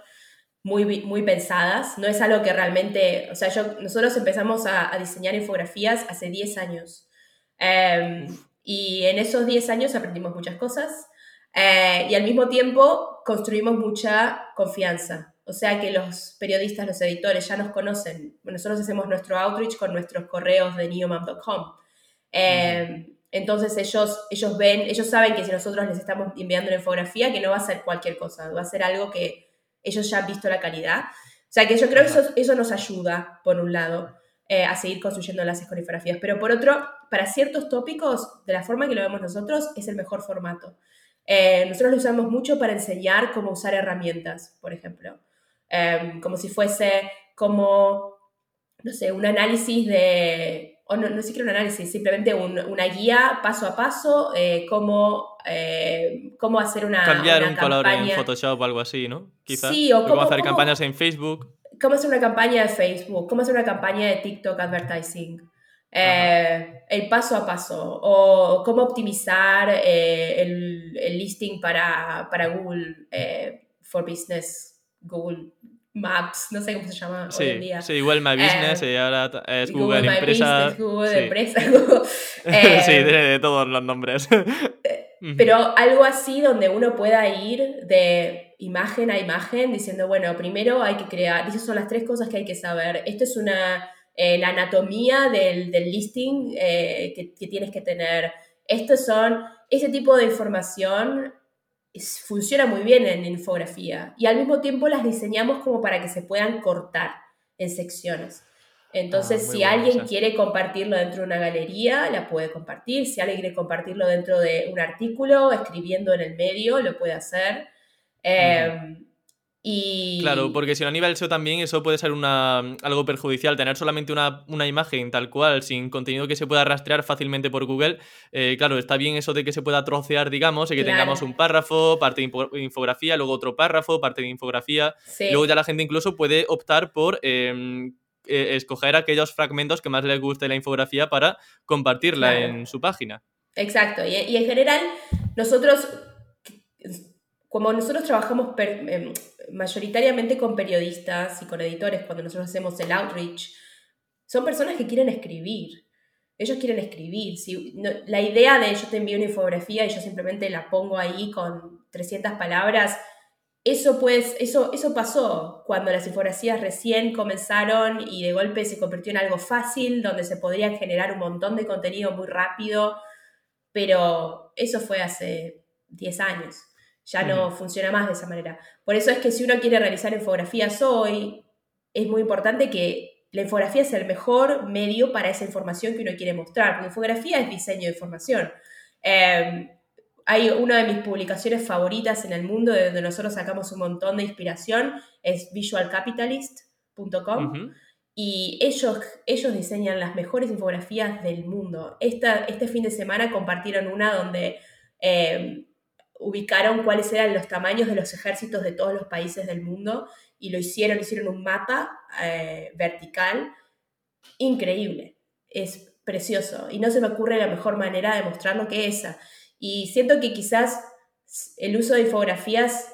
muy, muy pensadas. No es algo que realmente, o sea, yo, nosotros empezamos a, diseñar infografías hace 10 años. Em, y en esos 10 años aprendimos muchas cosas eh, y al mismo tiempo construimos mucha confianza. O sea que los periodistas, los editores ya nos conocen. Nosotros hacemos nuestro outreach con nuestros correos de neomap.com. Entonces ellos, ellos ven, ellos saben que si nosotros les estamos enviando una infografía, que no va a ser cualquier cosa, va a ser algo que ellos ya han visto la calidad. O sea que yo creo que eso, eso nos ayuda, por un lado, eh, a seguir construyendo enlaces con infografías. Pero por otro, para ciertos tópicos, de la forma que lo vemos nosotros, es el mejor formato. Eh, nosotros lo usamos mucho para enseñar cómo usar herramientas, por ejemplo. Em, como si fuese como, no sé, un análisis de o no, no siquiera un análisis, simplemente una guía paso a paso, eh, cómo, eh, cómo hacer una Cambiar un color en Photoshop o algo así, ¿no? Quizás. Sí, o cómo, hacer campañas en Facebook. Cómo hacer una campaña de Facebook, cómo hacer una campaña de TikTok Advertising. Eh, el paso a paso, o cómo optimizar el, el, listing para, para Google for Business, Google Maps, no sé cómo se llama hoy en día. Sí, igual My Business y ahora es Google, Google Empresa. Business, Google Empresa. sí, de, de, todos los nombres. Eh, pero algo así donde uno pueda ir de imagen a imagen diciendo, bueno, primero hay que crear, esas son las tres cosas que hay que saber. Esto es una, eh, la anatomía del, del listing eh, que, que tienes que tener. Estos son, ese tipo de información funciona muy bien en infografía y al mismo tiempo las diseñamos como para que se puedan cortar en secciones. Entonces, ah, si alguien quiere compartirlo dentro de una galería, la puede compartir. Si alguien quiere compartirlo dentro de un artículo, escribiendo en el medio, lo puede hacer. Claro, porque si no a nivel SEO también eso puede ser una, algo perjudicial, tener solamente una, imagen tal cual, sin contenido que se pueda rastrear fácilmente por Google, eh, claro, está bien eso de que se pueda trocear, digamos, y que tengamos un párrafo, parte de infografía, luego otro párrafo, parte de infografía, luego ya la gente incluso puede optar por... Em, eh, escoger aquellos fragmentos que más les guste la infografía para compartirla en su página. Exacto, y, y en general nosotros como nosotros trabajamos em, mayoritariamente con periodistas y con editores cuando nosotros hacemos el outreach, son personas que quieren escribir. ellos quieren escribir. Si, la idea de yo te envío una infografía y yo simplemente la pongo ahí con 300 palabras, eso, pues, eso, eso pasó cuando las infografías recién comenzaron y de golpe se convirtió en algo fácil, donde se podría generar un montón de contenido muy rápido, pero eso fue hace 10 años. Ya no funciona más de esa manera. Por eso es que si uno quiere realizar infografías hoy, es muy importante que la infografía sea el mejor medio para esa información que uno quiere mostrar, porque infografía es diseño de información. Em, hay una de mis publicaciones favoritas en el mundo, de donde nosotros sacamos un montón de inspiración, es visualcapitalist.com. Y ellos, ellos diseñan las mejores infografías del mundo. Esta, este fin de semana compartieron una donde em, ubicaron cuáles eran los tamaños de los ejércitos de todos los países del mundo y lo hicieron, hicieron un mapa eh, vertical increíble. Es precioso y no se me ocurre la mejor manera de mostrarlo que esa. Y siento que quizás el uso de infografías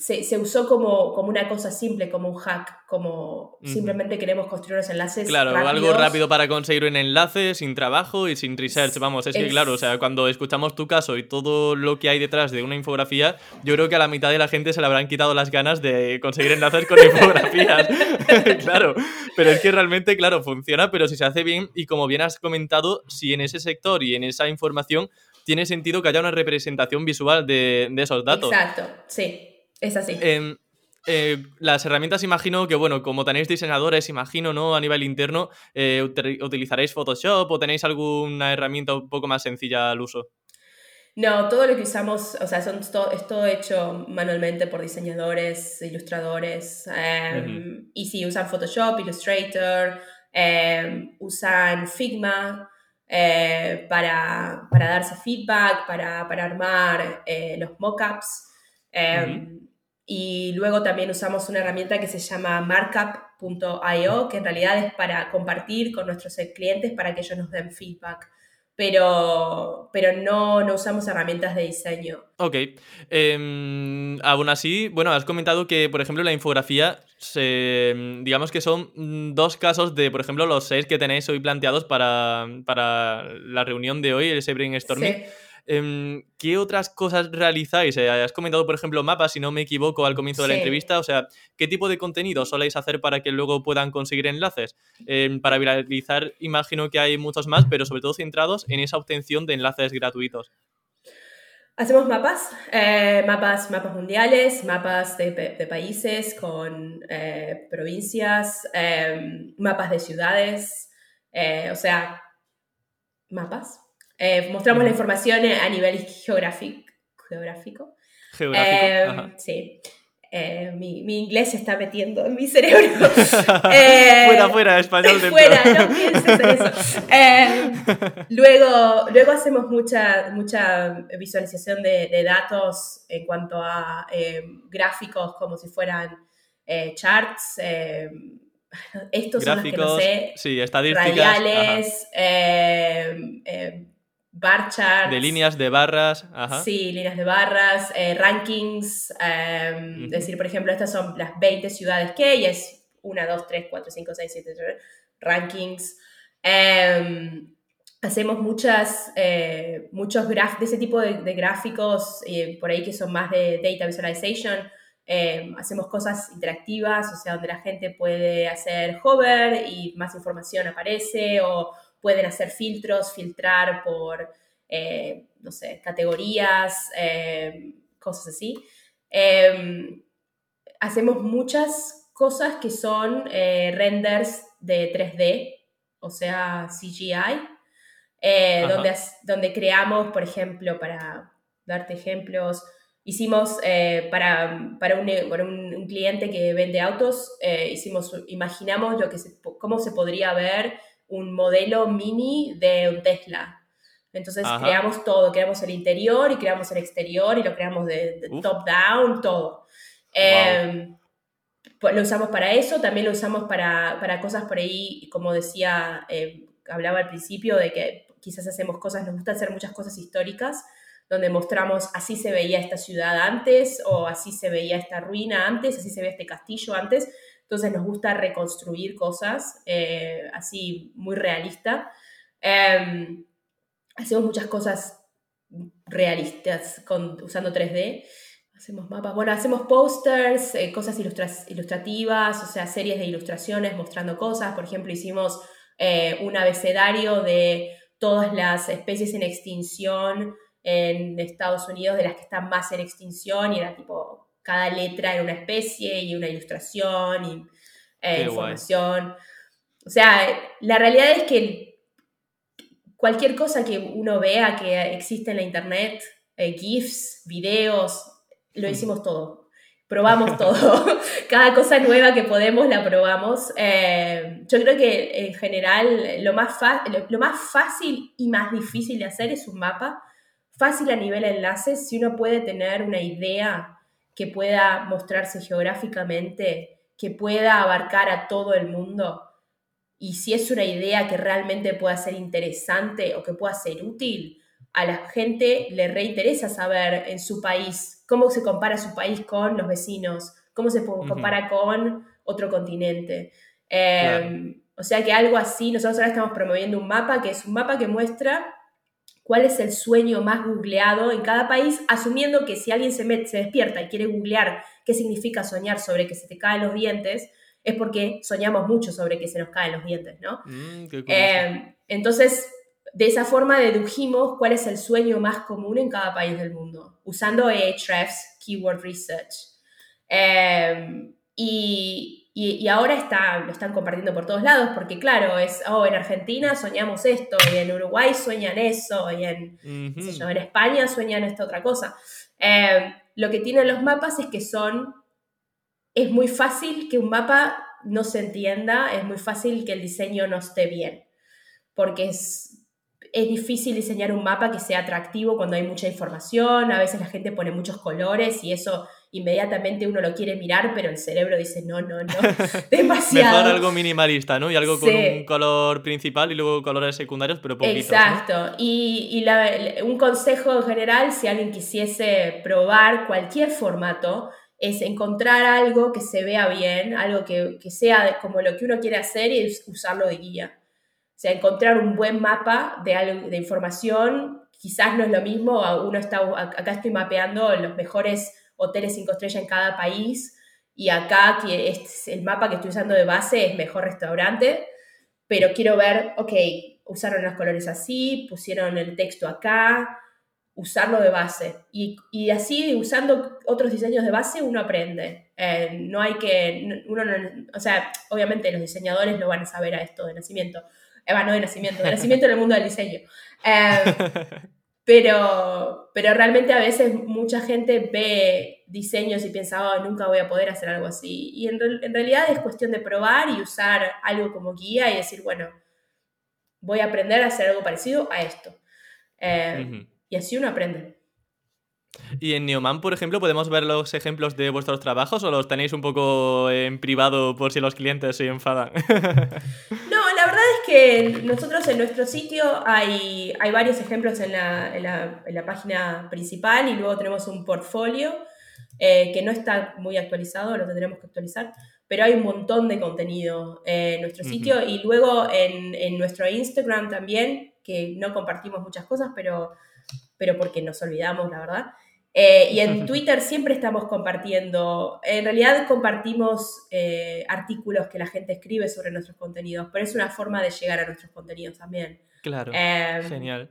se, usó como, como, una cosa simple, como un hack, como simplemente queremos construir unos enlaces. Claro, algo rápido para conseguir un enlace, sin trabajo y sin research. Vamos, es, que claro, o sea, cuando escuchamos tu caso y todo lo que hay detrás de una infografía, yo creo que a la mitad de la gente se le habrán quitado las ganas de conseguir enlaces con infografías. claro, pero es que realmente, claro, funciona, pero si se hace bien y como bien has comentado, si en ese sector y en esa información tiene sentido que haya una representación visual de, de esos datos. Exacto, sí. Es así. Em, eh, las herramientas, imagino que, bueno, como tenéis diseñadores, imagino, ¿no? A nivel interno, eh, ¿utilizaréis Photoshop o tenéis alguna herramienta un poco más sencilla al uso? No, todo lo que usamos, o sea, son es todo hecho manualmente por diseñadores, ilustradores. Em, y sí, usan Photoshop, Illustrator, em, usan Figma eh, para, darse feedback, para, armar los mockups. Y luego también usamos una herramienta que se llama markup.io, que en realidad es para compartir con nuestros clientes para que ellos nos den feedback. Pero, pero no, no usamos herramientas de diseño. Ok. Em, aún así, bueno, has comentado que, por ejemplo, la infografía, digamos que son dos casos de, por ejemplo, los seis que tenéis hoy planteados para, la reunión de hoy, ese brainstorming. Sí. Em, ¿Qué otras cosas realizáis? Eh, has comentado, por ejemplo, mapas, si no me equivoco, al comienzo de la entrevista. O sea, ¿qué tipo de contenido soléis hacer para que luego puedan conseguir enlaces? Em, para viralizar, imagino que hay muchos más, pero sobre todo centrados en esa obtención de enlaces gratuitos. Hacemos mapas, eh, mapas, mapas mundiales, mapas de, países con eh, provincias, em, mapas de ciudades, o sea, mapas. Eh, mostramos la información a nivel geográfico. Geográfico. Eh, sí. Eh, mi, mi, inglés se está metiendo en mi cerebro. fuera, fuera, español de Fuera, no pienses en eso. luego, luego hacemos mucha, mucha visualización de, de datos en cuanto a gráficos como si fueran charts. estos son los que no sé. Sí, estadísticas. Radiales, bar charts. De líneas, de barras. Sí, líneas de barras, eh, rankings. Em, es decir, por ejemplo, estas son las 20 ciudades que hay, es 1, 2, 3, 4, 5, 6, 7, rankings. Em, hacemos muchas, eh, muchos graf de ese tipo de, gráficos, eh, por ahí que son más de data visualization. Em, hacemos cosas interactivas, o sea, donde la gente puede hacer hover y más información aparece, o pueden hacer filtros, filtrar por, eh, no sé, categorías, eh, cosas así. Em, hacemos muchas cosas que son eh, renders de 3D, o sea, CGI, donde, donde creamos, por ejemplo, para darte ejemplos, hicimos para, para, un, cliente que vende autos, hicimos, imaginamos lo que cómo se podría ver un modelo mini de un Tesla. Entonces creamos todo, creamos el interior y creamos el exterior y lo creamos de, top down, todo. Em, pues lo usamos para eso, también lo usamos para, para cosas por ahí, como decía, eh, hablaba al principio, de que quizás hacemos cosas, nos gusta hacer muchas cosas históricas, donde mostramos así se veía esta ciudad antes, o así se veía esta ruina antes, así se veía este castillo antes, entonces nos gusta reconstruir cosas eh, así muy realista. Em, hacemos muchas cosas realistas con, usando 3D. Hacemos mapas, bueno, hacemos posters, eh, cosas ilustrativas, o sea, series de ilustraciones mostrando cosas. Por ejemplo, hicimos eh, un abecedario de todas las especies en extinción en Estados Unidos, de las que están más en extinción, y era tipo, cada letra era una especie y una ilustración y eh, información. O sea, la realidad es que cualquier cosa que uno vea que existe en la internet, GIFs, videos, lo hmm. hicimos todo. Probamos todo. Cada cosa nueva que podemos la probamos. Eh, yo creo que en general lo más, lo más fácil y más difícil de hacer es un mapa. Fácil a nivel enlaces, si uno puede tener una idea que pueda mostrarse geográficamente, que pueda abarcar a todo el mundo, y si es una idea que realmente pueda ser interesante o que pueda ser útil, a la gente le reinteresa saber en su país cómo se compara su país con los vecinos, cómo se compara con otro continente. Em, o sea que algo así, nosotros ahora estamos promoviendo un mapa que es un mapa que muestra cuál es el sueño más googleado en cada país, asumiendo que si alguien se, se despierta y quiere googlear qué significa soñar sobre que se te caen los dientes, es porque soñamos mucho sobre que se nos caen los dientes, ¿no? Mm, em, entonces, de esa forma dedujimos cuál es el sueño más común en cada país del mundo, usando Ahrefs, Keyword Research. Em, y, y, ahora está, lo están compartiendo por todos lados, porque claro, es, oh, en Argentina soñamos esto, y en Uruguay sueñan eso, y en, en España sueñan esta otra cosa. Em, lo que tienen los mapas es que son, es muy fácil que un mapa no se entienda, es muy fácil que el diseño no esté bien, porque es, es difícil diseñar un mapa que sea atractivo cuando hay mucha información, a veces la gente pone muchos colores y eso inmediatamente uno lo quiere mirar, pero el cerebro dice, no, no, no, demasiado. Mejor algo minimalista, ¿no? Y algo con un color principal y luego colores secundarios, pero poquitos. Exacto. Y, un consejo en general, si alguien quisiese probar cualquier formato, es encontrar algo que se vea bien, algo que, que sea como lo que uno quiere hacer y usarlo de guía. Sea, encontrar un buen mapa de, de información quizás no es lo mismo, uno está, acá estoy mapeando los mejores hoteles cinco estrellas en cada país y acá que es el mapa que estoy usando de base es mejor restaurante, pero quiero ver, ok, usaron los colores así, pusieron el texto acá, usarlo de base. Y, y así, usando otros diseños de base, uno aprende. Eh, no hay que, uno o sea, obviamente los diseñadores no van a saber a esto de nacimiento, Eva, no de nacimiento, de nacimiento en el mundo del diseño. Em, pero, pero realmente a veces mucha gente ve diseños y piensa, oh, nunca voy a poder hacer algo así. Y en, realidad es cuestión de probar y usar algo como guía y decir, bueno, voy a aprender a hacer algo parecido a esto. Em, y así uno aprende. Y en Neoman, por ejemplo, podemos ver los ejemplos de vuestros trabajos o los tenéis un poco en privado por si los clientes se enfadan. no, la verdad es que nosotros en nuestro sitio hay, hay varios ejemplos en la, en, la, en la, página principal y luego tenemos un portfolio eh, que no está muy actualizado, lo tendremos que actualizar, pero hay un montón de contenido en nuestro sitio y luego en, en nuestro Instagram también, que no compartimos muchas cosas, pero pero porque nos olvidamos, la verdad. Eh, y en Twitter siempre estamos compartiendo, en realidad compartimos eh, artículos que la gente escribe sobre nuestros contenidos, pero es una forma de llegar a nuestros contenidos también. Claro. Em, genial.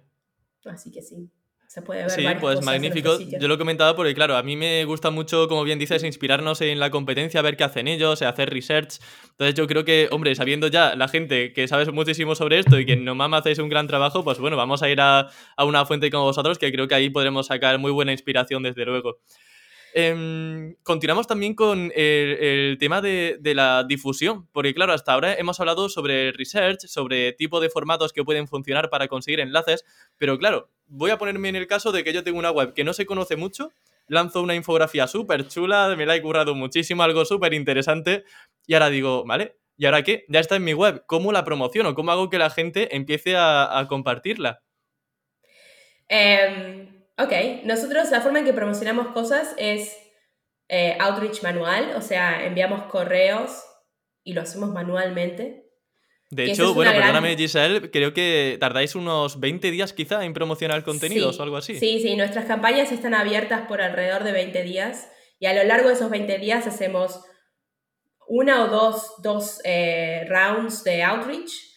Así que sí se puede ver. Sí, pues magnífico. Yo lo he comentado porque, claro, a mí me gusta mucho, como bien dices, inspirarnos en la competencia, ver qué hacen ellos, hacer research. Entonces yo creo que, hombre, sabiendo ya la gente que sabe muchísimo sobre esto y que no mama hacéis un gran trabajo, pues bueno, vamos a ir a, a una fuente como vosotros, que creo que ahí podremos sacar muy buena inspiración, desde luego. Em, continuamos también con el, tema de, la difusión, porque claro, hasta ahora hemos hablado sobre research, sobre tipo de formatos que pueden funcionar para conseguir enlaces, pero claro, voy a ponerme en el caso de que yo tengo una web que no se conoce mucho, lanzo una infografía súper chula, me la he currado muchísimo, algo súper interesante, y ahora digo, ¿vale? ¿Y ahora qué? Ya está en mi web, ¿cómo la promociono? ¿Cómo hago que la gente empiece a, compartirla? Eh Ok, nosotros la forma en que promocionamos cosas es eh, outreach manual, o sea, enviamos correos y lo hacemos manualmente. De hecho, bueno, perdóname Giselle, creo que tardáis unos 20 días quizá en promocionar contenidos o algo así. Sí, sí, nuestras campañas están abiertas por alrededor de 20 días y a lo largo de esos 20 días hacemos una o dos, dos eh, rounds de outreach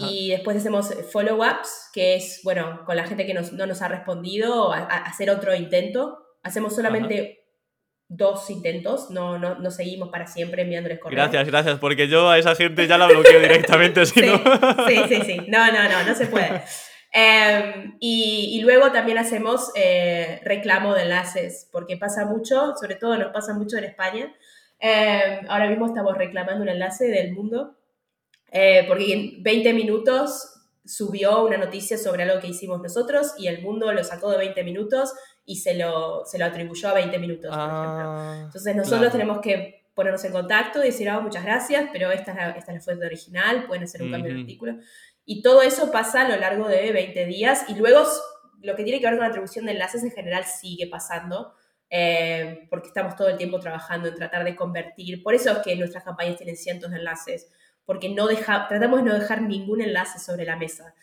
y después hacemos follow-ups, que es, bueno, con la gente que no nos ha respondido, hacer otro intento. Hacemos solamente dos intentos, no, no, no, seguimos para siempre enviándoles correos. Gracias, gracias, porque yo a esa gente ya la bloqueo directamente, sí, no... sí, sí, sí, no, no, no, no se puede. Em, y, y, luego también hacemos eh, reclamo de enlaces, porque pasa mucho, sobre todo nos pasa mucho en España. Em, ahora mismo estamos reclamando un enlace del mundo eh, porque en 20 minutos subió una noticia sobre algo que hicimos nosotros y el mundo lo sacó de 20 minutos y se lo, se lo atribuyó a 20 minutos, por ejemplo. Ah, Entonces nosotros tenemos que ponernos en contacto y decir, oh, muchas gracias, pero esta es la, esta es la fuente original, pueden hacer un cambio en el artículo. Y todo eso pasa a lo largo de 20 días y luego lo que tiene que ver con la atribución de enlaces en general sigue pasando. Eh, porque estamos todo el tiempo trabajando en tratar de convertir. Por eso es que nuestras campañas tienen cientos de enlaces, porque no deja, tratamos de no dejar ningún enlace sobre la mesa.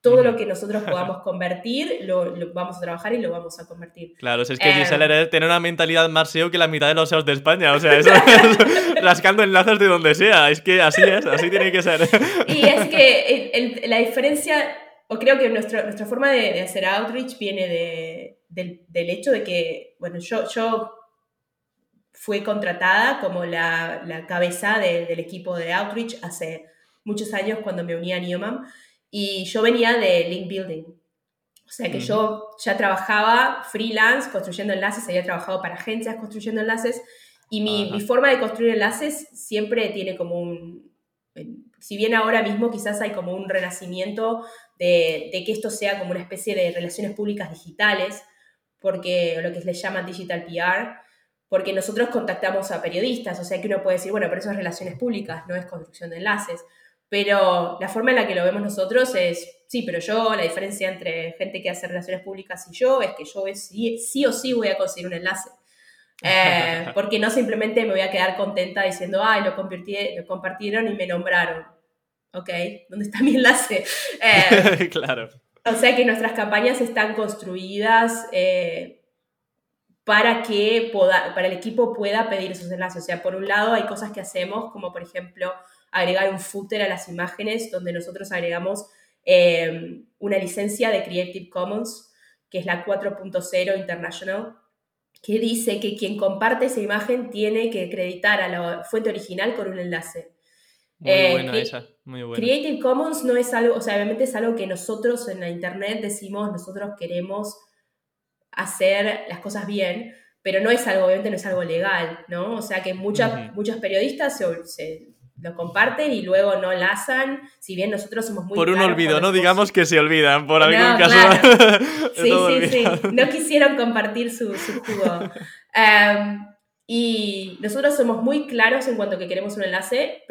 Todo lo que nosotros podamos convertir, lo, vamos a trabajar y lo vamos a convertir. Claro, es que eh, tiene una mentalidad más SEO que la mitad de los SEOs de España. O sea, eso, rascando enlaces de donde sea. Es que así es, así tiene que ser. Y es que la diferencia, o creo que nuestra forma de, hacer outreach viene de, del, del, hecho de que, bueno, yo, yo fue contratada como la, la cabeza del equipo de Outreach hace muchos años cuando me uní a Newman y yo venía de Link Building. O sea que yo ya trabajaba freelance construyendo enlaces, había trabajado para agencias construyendo enlaces y mi, mi, forma de construir enlaces siempre tiene como un, si bien ahora mismo quizás hay como un renacimiento de, de, que esto sea como una especie de relaciones públicas digitales, porque lo que le llama digital PR, porque nosotros contactamos a periodistas, o sea que uno puede decir, bueno, pero eso es relaciones públicas, no es construcción de enlaces. Pero la forma en la que lo vemos nosotros es, sí, pero yo, la diferencia entre gente que hace relaciones públicas y yo es que yo sí, sí o sí voy a conseguir un enlace. Eh, porque no simplemente me voy a quedar contenta diciendo, ay, lo, lo compartieron y me nombraron. Ok, ¿dónde está mi enlace? Eh, claro. O sea que nuestras campañas están construidas eh, para que para el equipo pueda pedir esos enlaces. O sea, por un lado hay cosas que hacemos, como por ejemplo agregar un footer a las imágenes, donde nosotros agregamos eh, una licencia de Creative Commons, que es la 4.0 International, que dice que quien comparte esa imagen tiene que acreditar a la fuente original con un enlace. Muy eh, buena esa, muy buena. Creative Commons no es algo, o sea, obviamente es algo que nosotros en la Internet decimos, nosotros queremos hacer las cosas bien, pero no es algo, obviamente no es algo legal, ¿no? O sea que muchas, muchos periodistas se, lo comparten y luego no enlazan, si bien nosotros somos muy... Por un olvido, no digamos que se olvidan, por algún caso. sí, sí, sí, no quisieron compartir su, su jugo. Em, y nosotros somos muy claros en cuanto que queremos un enlace,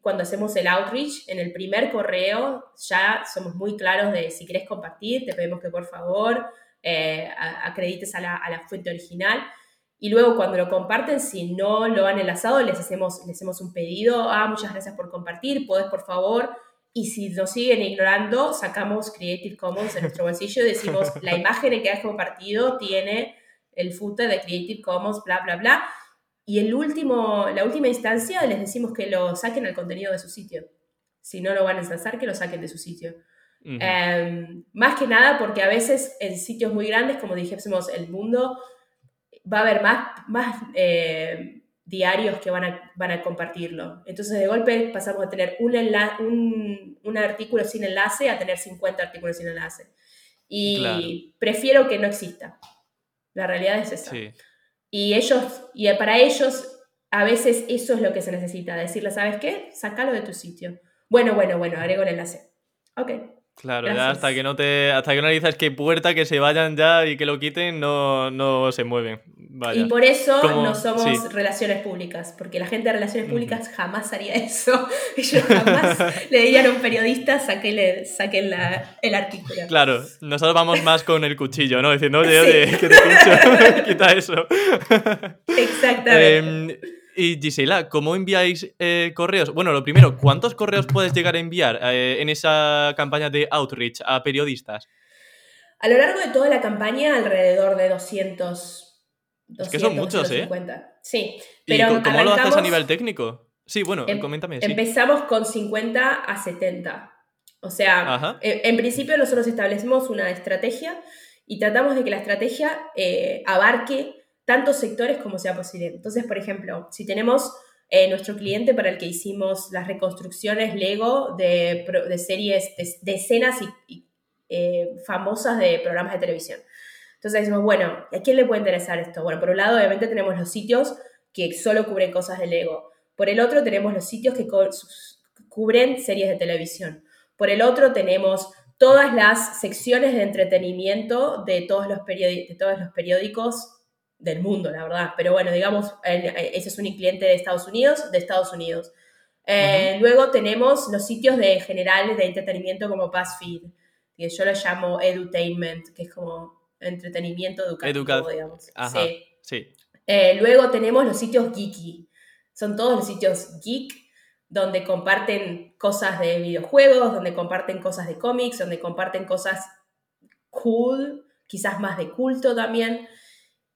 cuando hacemos el outreach, en el primer correo ya somos muy claros de si querés compartir, te pedimos que por favor eh, acredites a la, fuente original. Y luego cuando lo comparten, si no lo han enlazado, les hacemos, les hacemos un pedido, ah, muchas gracias por compartir, podés por favor. Y si nos siguen ignorando, sacamos Creative Commons en nuestro bolsillo y decimos, la imagen en que has compartido tiene el footer de Creative Commons, bla, bla, bla. Y el último, la última instancia les decimos que lo saquen al contenido de su sitio. Si no lo van a enlazar, que lo saquen de su sitio. Em, más que nada porque a veces en sitios muy grandes, como dijésemos, el mundo, va a haber más, más eh, diarios que van a, van a compartirlo. Entonces, de golpe pasamos a tener un, un, un, artículo sin enlace a tener 50 artículos sin enlace. Y prefiero que no exista. La realidad es esa. Y ellos, y para ellos, a veces eso es lo que se necesita. Decirle, ¿sabes qué? Sácalo de tu sitio. Bueno, bueno, bueno, agrego el enlace. Ok, Claro, ya hasta que no te. Hasta que no dices que puerta, que se vayan ya y que lo quiten, no, no se mueven. Y por eso no somos relaciones públicas, porque la gente de relaciones públicas jamás haría eso. Ellos jamás le dirían a un periodista saquen, el artículo. Claro, nosotros vamos más con el cuchillo, ¿no? Diciendo, oye, oye, que te pincho, quita eso. Exactamente. Em, Y Gisela, ¿cómo enviáis eh, correos? Bueno, lo primero, ¿cuántos correos puedes llegar a enviar eh, en esa campaña de outreach a periodistas? A lo largo de toda la campaña, alrededor de 200. 200 es que son muchos, ¿eh? Sí. Pero ¿Y cómo lo haces a nivel técnico? Sí, bueno, em, coméntame. Empezamos con 50 a 70. O sea, en, principio nosotros establecemos una estrategia y tratamos de que la estrategia eh, abarque tantos sectores como sea posible. Entonces, por ejemplo, si tenemos eh, nuestro cliente para el que hicimos las reconstrucciones Lego de, series, de, escenas y, eh, famosas de programas de televisión. Entonces decimos, bueno, ¿a quién le puede interesar esto? Bueno, por un lado, obviamente tenemos los sitios que solo cubren cosas de Lego. Por el otro, tenemos los sitios que cubren series de televisión. Por el otro, tenemos todas las secciones de entretenimiento de todos los, de todos los periódicos del mundo, la verdad. Pero bueno, digamos, ese es un cliente de Estados Unidos, de Estados Unidos. Eh, luego tenemos los sitios de generales de entretenimiento como BuzzFeed, que yo lo llamo edutainment, que es como entretenimiento educativo, digamos. sí. Eh, luego tenemos los sitios geeky. Son todos los sitios geek, donde comparten cosas de videojuegos, donde comparten cosas de cómics, donde comparten cosas cool, quizás más de culto también.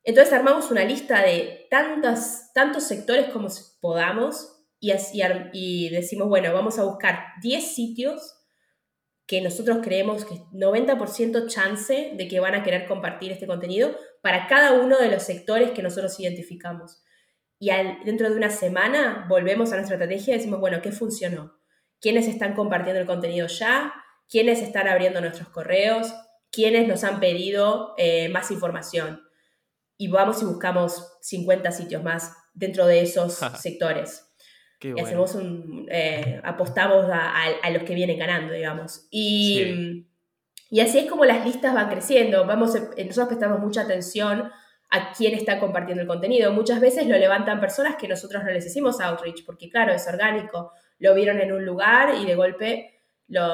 Entonces armamos una lista de tantas, tantos sectores como podamos y, decimos, bueno, vamos a buscar 10 sitios que nosotros creemos que 90% chance de que van a querer compartir este contenido para cada uno de los sectores que nosotros identificamos. Y dentro de una semana volvemos a nuestra estrategia y decimos, bueno, ¿qué funcionó? ¿Quiénes están compartiendo el contenido ya? ¿Quiénes están abriendo nuestros correos? ¿Quiénes nos han pedido eh, más información? Y vamos y buscamos 50 sitios más dentro de esos sectores. Y hacemos un, eh, apostamos a, los que vienen ganando, digamos. Y, y así es como las listas van creciendo. Vamos, eh, nosotros prestamos mucha atención a quién está compartiendo el contenido. Muchas veces lo levantan personas que nosotros no les hicimos outreach, porque claro, es orgánico. Lo vieron en un lugar y de golpe lo,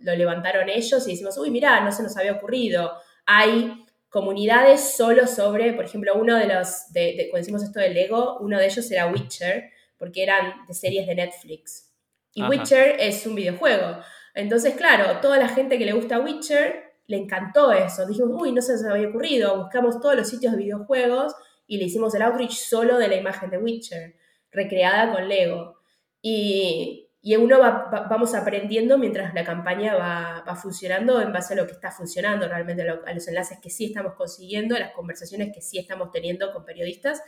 lo levantaron ellos y decimos, uy, mira, no se nos había ocurrido. Hay comunidades solo sobre, por ejemplo, uno de los, de, cuando decimos esto del Lego, uno de ellos era Witcher, porque eran de series de Netflix. Y Witcher es un videojuego. Entonces, claro, toda la gente que le gusta Witcher le encantó eso. Dijimos, uy, no se nos había ocurrido. Buscamos todos los sitios de videojuegos y le hicimos el outreach solo de la imagen de Witcher, recreada con Lego. Y, y uno va, vamos aprendiendo mientras la campaña va, va, funcionando en base a lo que está funcionando realmente, a, los enlaces que sí estamos consiguiendo, a las conversaciones que sí estamos teniendo con periodistas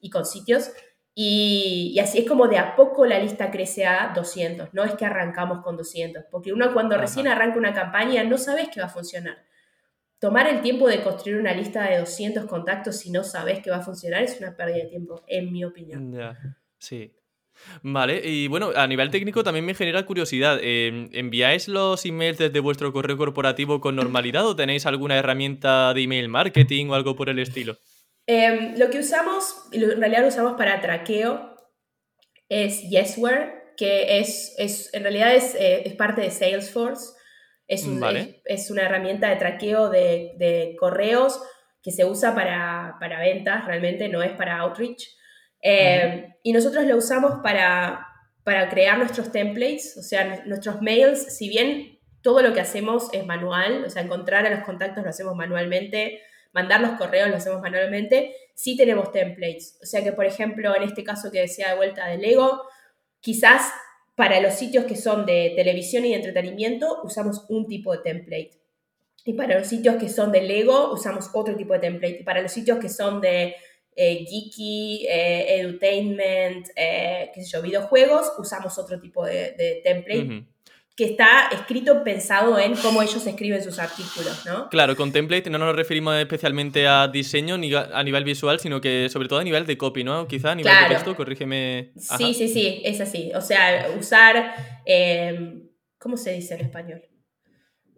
y con sitios. Y, y, así es como de a poco la lista crece a 200, no es que arrancamos con 200, porque uno cuando recién arranca una campaña no sabes que va a funcionar. Tomar el tiempo de construir una lista de 200 contactos si no sabes que va a funcionar es una pérdida de tiempo, en mi opinión. Sí. Vale, y bueno, a nivel técnico también me genera curiosidad. Em, ¿Enviáis los emails desde vuestro correo corporativo con normalidad o tenéis alguna herramienta de email marketing o algo por el estilo? Em, lo que usamos, en realidad lo usamos para traqueo, es Yesware, que es, es en realidad es, eh, es, parte de Salesforce. Es, es, una herramienta de traqueo de, de correos que se usa para, para ventas, realmente no es para outreach. Eh, y nosotros lo usamos para, para crear nuestros templates, o sea, nuestros mails, si bien todo lo que hacemos es manual, o sea, encontrar a los contactos lo hacemos manualmente, mandar los correos lo hacemos manualmente, sí tenemos templates. O sea que, por ejemplo, en este caso que decía de vuelta de Lego, quizás para los sitios que son de televisión y de entretenimiento usamos un tipo de template. Y para los sitios que son de Lego usamos otro tipo de template. Y para los sitios que son de eh, geeky, eh, edutainment, eh, qué sé yo, videojuegos, usamos otro tipo de, template. que está escrito pensado en cómo ellos escriben sus artículos, ¿no? Claro, con template no nos referimos especialmente a diseño ni a nivel visual, sino que sobre todo a nivel de copy, ¿no? Quizá a nivel de texto, corrígeme. Sí, sí, sí, es así. O sea, usar, em, ¿cómo se dice en español?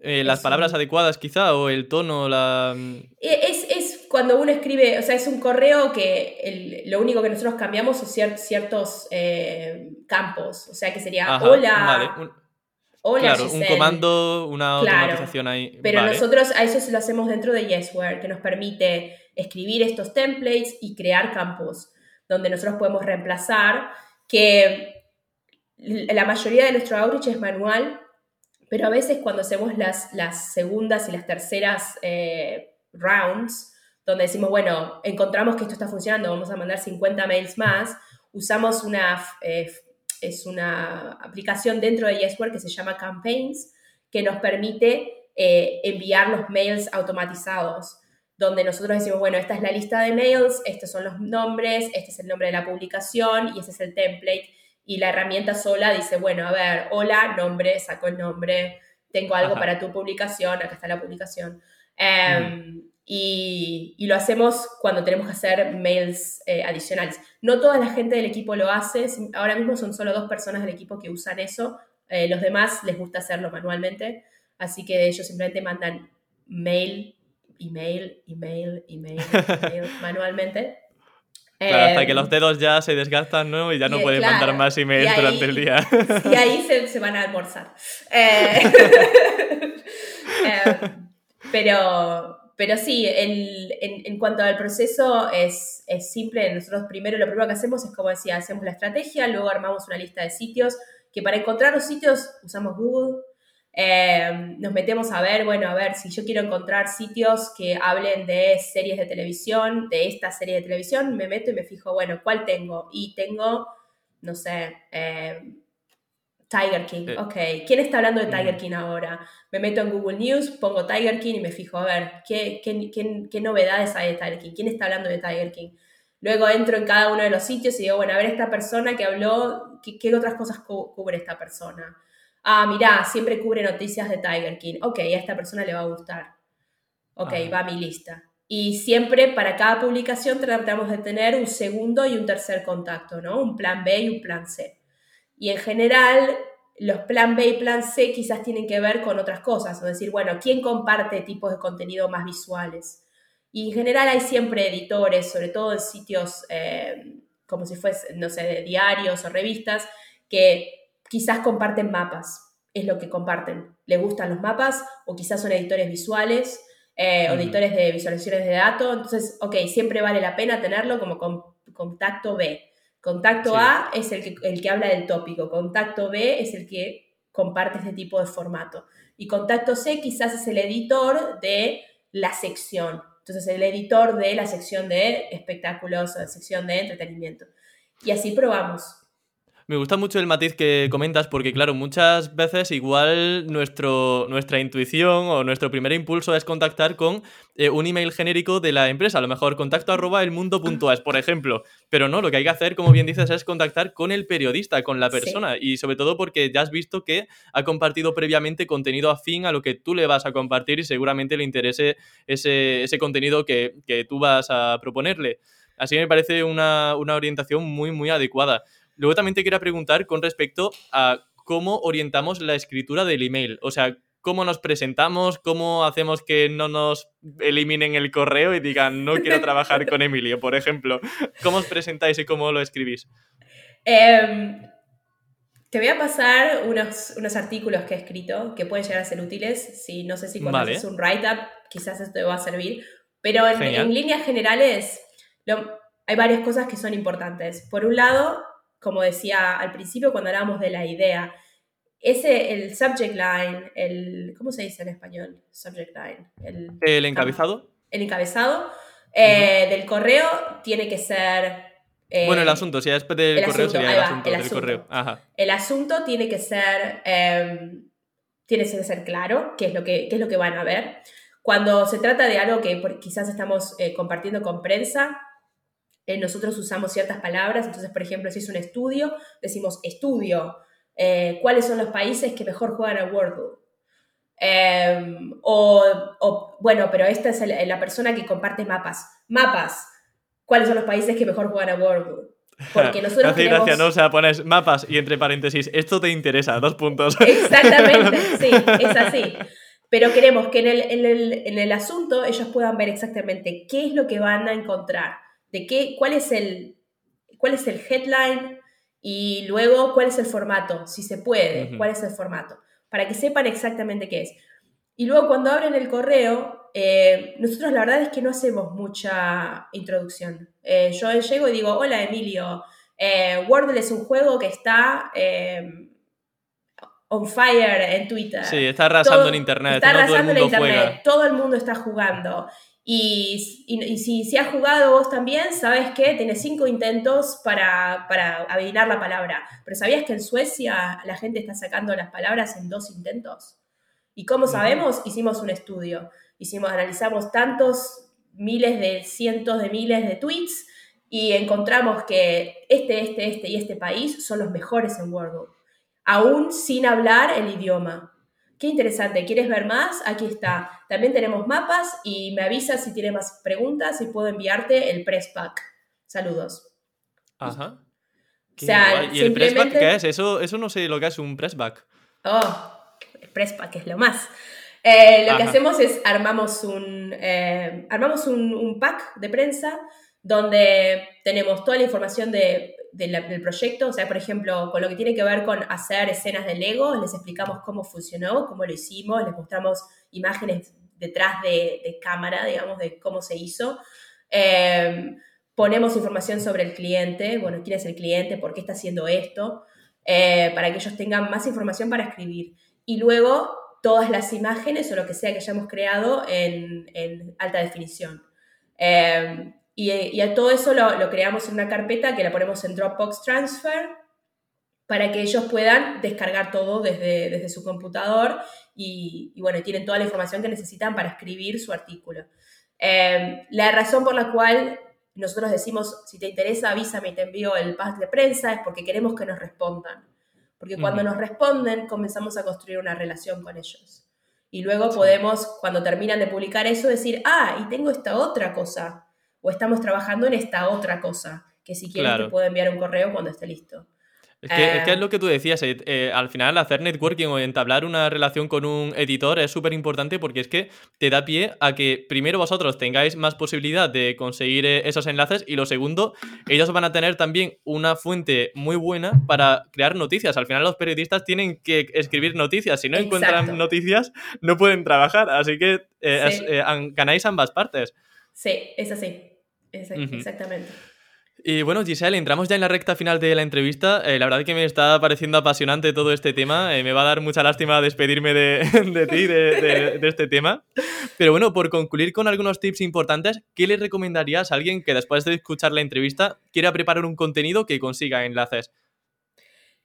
las palabras adecuadas quizá, o el tono, la... Es, cuando uno escribe, o sea, es un correo que lo único que nosotros cambiamos son ciertos eh, campos. O sea, que sería hola. un, hola, claro, un comando, una automatización ahí. Pero nosotros a eso se lo hacemos dentro de Yesware, que nos permite escribir estos templates y crear campos. donde nosotros podemos reemplazar, que la mayoría de nuestro outreach es manual, pero a veces cuando hacemos las, las segundas y las terceras eh, rounds, donde decimos, bueno, encontramos que esto está funcionando, vamos a mandar 50 mails más, usamos una, eh, es una aplicación dentro de Yesware que se llama Campaigns, que nos permite eh, enviar los mails automatizados, donde nosotros decimos, bueno, esta es la lista de mails, estos son los nombres, este es el nombre de la publicación y ese es el template y la herramienta sola dice, bueno, a ver, hola, nombre, saco el nombre, tengo algo para tu publicación, acá está la publicación. Em, mm. Y, y, lo hacemos cuando tenemos que hacer mails eh, adicionales. No toda la gente del equipo lo hace, ahora mismo son solo dos personas del equipo que usan eso, eh, los demás les gusta hacerlo manualmente, así que ellos simplemente mandan mail, email, email, email, email manualmente. Claro, hasta que los em, dedos ya se desgastan, ¿no? Y ya no pueden mandar más emails durante el día. Y ahí se, van a almorzar. Eh, em, pero, pero sí, en, en, cuanto al proceso es, es, simple. Nosotros primero lo primero que hacemos es, como decía, hacemos la estrategia, luego armamos una lista de sitios, que para encontrar los sitios usamos Google, eh, nos metemos a ver, bueno, a ver, si yo quiero encontrar sitios que hablen de series de televisión, de esta serie de televisión, me meto y me fijo, bueno, ¿cuál tengo? Y tengo, no sé, eh, Tiger King. Eh. Ok, ¿quién está hablando de Tiger King ahora? Me meto en Google News, pongo Tiger King y me fijo, a ver, ¿qué, qué, novedades hay de Tiger King? ¿Quién está hablando de Tiger King? Luego entro en cada uno de los sitios y digo, bueno, a ver, esta persona que habló, ¿qué, otras cosas cubre esta persona? ah, mirá, siempre cubre noticias de Tiger King. Ok, a esta persona le va a gustar. Ok, va a mi lista. Y siempre para cada publicación tratamos de tener un segundo y un tercer contacto, ¿no? Un plan B y un plan C. Y en general, los plan B y plan C quizás tienen que ver con otras cosas, o decir, bueno, ¿quién comparte tipos de contenido más visuales? Y en general hay siempre editores, sobre todo en sitios eh, como si fuese, no sé, de diarios o revistas, que quizás comparten mapas, es lo que comparten. Les gustan los mapas o quizás son editores visuales eh, o editores de visualizaciones de datos. Entonces, ok, siempre vale la pena tenerlo como contacto B. Contacto A es el que, el que habla del tópico, contacto B es el que comparte este tipo de formato. Y contacto C quizás es el editor de la sección. Entonces, el editor de la sección de espectáculos, la sección de entretenimiento. Y así probamos. Me gusta mucho el matiz que comentas porque, claro, muchas veces igual nuestro, nuestra intuición o nuestro primer impulso es contactar con eh, un email genérico de la empresa, a lo mejor contacto arroba elmundo.es, por ejemplo. Pero no, lo que hay que hacer, como bien dices, es contactar con el periodista, con la persona. Y sobre todo porque ya has visto que ha compartido previamente contenido afín a lo que tú le vas a compartir y seguramente le interese ese, ese contenido que, que tú vas a proponerle. Así que me parece una, una orientación muy, muy adecuada. Luego también te quería preguntar con respecto a cómo orientamos la escritura del email. O sea, cómo nos presentamos, cómo hacemos que no nos eliminen el correo y digan no quiero trabajar con Emilio, por ejemplo. ¿Cómo os presentáis y cómo lo escribís? Em, te voy a pasar unos, unos, artículos que he escrito que pueden llegar a ser útiles. Si no sé si cuando haces un write-up, quizás esto te va a servir. Pero en, líneas generales, hay varias cosas que son importantes. Por un lado, como decía al principio cuando hablábamos de la idea, ese, el subject line, el, ¿cómo se dice en español? Subject line. El, encabezado. El encabezado eh, del correo tiene que ser... Eh, bueno, el asunto, si después del correo sería el asunto, del correo. El asunto tiene que ser, em, tiene que ser claro, qué es, lo que, qué es lo que van a ver. Cuando se trata de algo que quizás estamos eh, compartiendo con prensa, eh, nosotros usamos ciertas palabras, entonces, por ejemplo, si es un estudio, decimos estudio, eh, ¿cuáles son los países que mejor juegan a Wordle? Em, o, bueno, pero esta es la persona que comparte mapas. Mapas, ¿cuáles son los países que mejor juegan a Wordle? Porque nosotros Hace gracia, ¿no? O sea, pones mapas y entre paréntesis, esto te interesa, dos puntos. Exactamente, sí, es así. Pero queremos que en el, en, el, en el asunto ellos puedan ver exactamente qué es lo que van a encontrar de qué, cuál es el, cuál es el headline y luego cuál es el formato, si se puede, cuál es el formato, para que sepan exactamente qué es. Y luego cuando abren el correo, eh, nosotros la verdad es que no hacemos mucha introducción. Eh, yo llego y digo, hola Emilio, eh, Wordle es un juego que está on fire en Twitter. Sí, está arrasando en Internet. Está arrasando en Internet. Todo el mundo está jugando. Y, si, si, has jugado vos también, sabes que tienes cinco intentos para, para adivinar la palabra. Pero ¿sabías que en Suecia la gente está sacando las palabras en dos intentos? ¿Y cómo sabemos? Hicimos un estudio. Hicimos, analizamos tantos miles de cientos de miles de tweets y encontramos que este, este, este y este país son los mejores en Wordle, aún sin hablar el idioma. Qué interesante, ¿quieres ver más? Aquí está. También tenemos mapas y me avisas si tienes más preguntas y puedo enviarte el press pack. Saludos. Ajá. ¿Y el press pack qué es? Eso, eso no sé lo que es un press pack. Oh, el press pack es lo más. Eh, lo que hacemos es armamos un, eh, armamos un, pack de prensa donde tenemos toda la información de, del proyecto, o sea, por ejemplo, con lo que tiene que ver con hacer escenas de Lego, les explicamos cómo funcionó, cómo lo hicimos, les mostramos imágenes detrás de, cámara, digamos, de cómo se hizo. Em, ponemos información sobre el cliente, bueno, quién es el cliente, por qué está haciendo esto, eh, para que ellos tengan más información para escribir. Y luego todas las imágenes o lo que sea que hayamos creado en, alta definición. Em, y, a todo eso lo, creamos en una carpeta que la ponemos en Dropbox Transfer para que ellos puedan descargar todo desde, desde su computador y, bueno, tienen toda la información que necesitan para escribir su artículo. Em, la razón por la cual nosotros decimos, si te interesa, avísame y te envío el pack de prensa, es porque queremos que nos respondan. Porque cuando nos responden, comenzamos a construir una relación con ellos. Y luego podemos, cuando terminan de publicar eso, decir, ah, y tengo esta otra cosa o estamos trabajando en esta otra cosa, que si quieres te puedo enviar un correo cuando esté listo. Es que, es, es, lo que tú decías, eh, eh, al final hacer networking o entablar una relación con un editor es súper importante porque es que te da pie a que primero vosotros tengáis más posibilidad de conseguir eh, esos enlaces y lo segundo, ellos van a tener también una fuente muy buena para crear noticias. Al final los periodistas tienen que escribir noticias, si no encuentran noticias no pueden trabajar, así que ganáis ambas partes. Sí, es así. Exactamente. Y bueno, Giselle, entramos ya en la recta final de la entrevista. Eh, la verdad es que me está pareciendo apasionante todo este tema. Eh, me va a dar mucha lástima despedirme de, ti, de, este tema. Pero bueno, por concluir con algunos tips importantes, ¿qué le recomendarías a alguien que después de escuchar la entrevista quiera preparar un contenido que consiga enlaces?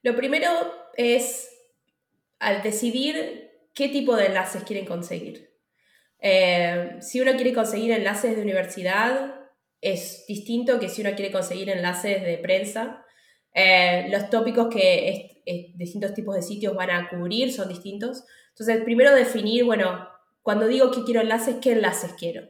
Lo primero es al decidir qué tipo de enlaces quieren conseguir. Eh, si uno quiere conseguir enlaces de universidad, es distinto que si uno quiere conseguir enlaces de prensa. Eh, los tópicos que distintos tipos de sitios van a cubrir son distintos. Entonces, primero definir, bueno, cuando digo que quiero enlaces, ¿qué enlaces quiero?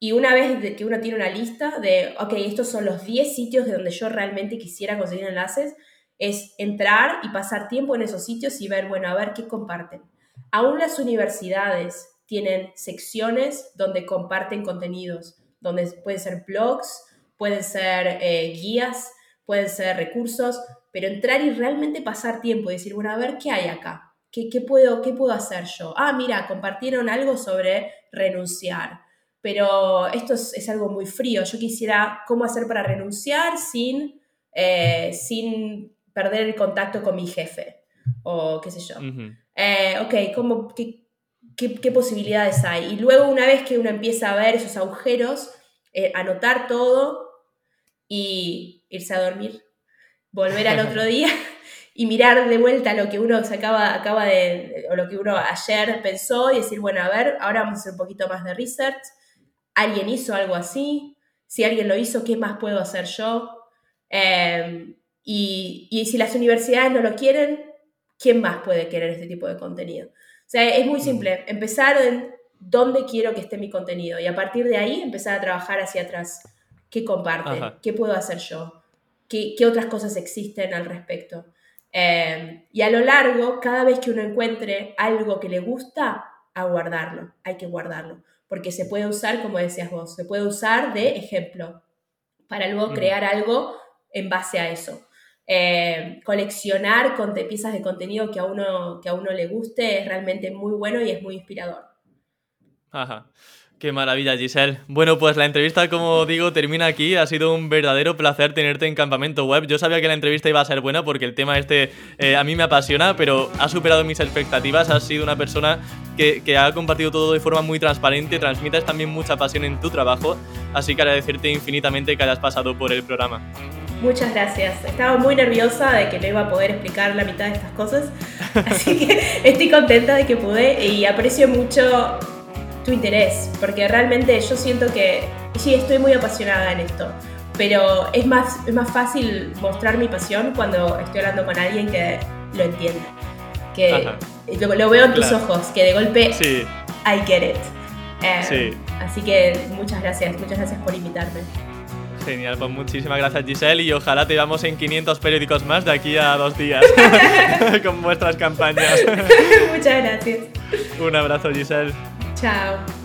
Y una vez que uno tiene una lista de, ok, estos son los 10 sitios de donde yo realmente quisiera conseguir enlaces, es entrar y pasar tiempo en esos sitios y ver, bueno, a ver qué comparten. Aún las universidades tienen secciones donde comparten contenidos, donde pueden ser blogs, pueden ser eh, guías, pueden ser recursos, pero entrar y realmente pasar tiempo y decir, bueno, a ver qué hay acá, qué, puedo, qué puedo hacer yo. Ah, mira, compartieron algo sobre renunciar, pero esto es, algo muy frío. Yo quisiera cómo hacer para renunciar sin, eh, sin perder el contacto con mi jefe o qué sé yo. Eh, ok, ¿cómo, qué, qué, posibilidades hay. Y luego una vez que uno empieza a ver esos agujeros, eh, anotar todo y irse a dormir, volver al otro día y mirar de vuelta lo que uno se acaba, acaba de, o lo que uno ayer pensó y decir, bueno, a ver, ahora vamos a hacer un poquito más de research. ¿Alguien hizo algo así? Si alguien lo hizo, ¿qué más puedo hacer yo? Em, y, y si las universidades no lo quieren, ¿quién más puede querer este tipo de contenido? O sea, es muy simple. Empezar en dónde quiero que esté mi contenido y a partir de ahí empezar a trabajar hacia atrás. ¿Qué comparte? ¿Qué puedo hacer yo? ¿Qué, otras cosas existen al respecto? Eh, y a lo largo, cada vez que uno encuentre algo que le gusta, a guardarlo. Hay que guardarlo. Porque se puede usar, como decías vos, se puede usar de ejemplo para luego crear algo en base a eso. Eh, coleccionar con piezas de contenido que a, uno, que a uno le guste es realmente muy bueno y es muy inspirador. Ajá. Qué maravilla, Giselle. Bueno, pues la entrevista, como digo, termina aquí. Ha sido un verdadero placer tenerte en Campamento Web. Yo sabía que la entrevista iba a ser buena porque el tema este eh, a mí me apasiona, pero ha superado mis expectativas. Has sido una persona que, que, ha compartido todo de forma muy transparente. Transmites también mucha pasión en tu trabajo. Así que agradecerte infinitamente que hayas pasado por el programa. Muchas gracias. Estaba muy nerviosa de que no iba a poder explicar la mitad de estas cosas. Así que estoy contenta de que pude y aprecio mucho tu interés, porque realmente yo siento que sí, estoy muy apasionada en esto, pero es más, es más fácil mostrar mi pasión cuando estoy hablando con alguien que lo entiende, que lo, veo en tus ojos, que de golpe sí. I get it. Eh, así que muchas gracias, muchas gracias por invitarme. Genial, pues muchísimas gracias Giselle y ojalá te veamos en 500 periódicos más de aquí a dos días con vuestras campañas. Muchas gracias. Un abrazo Giselle. Ciao.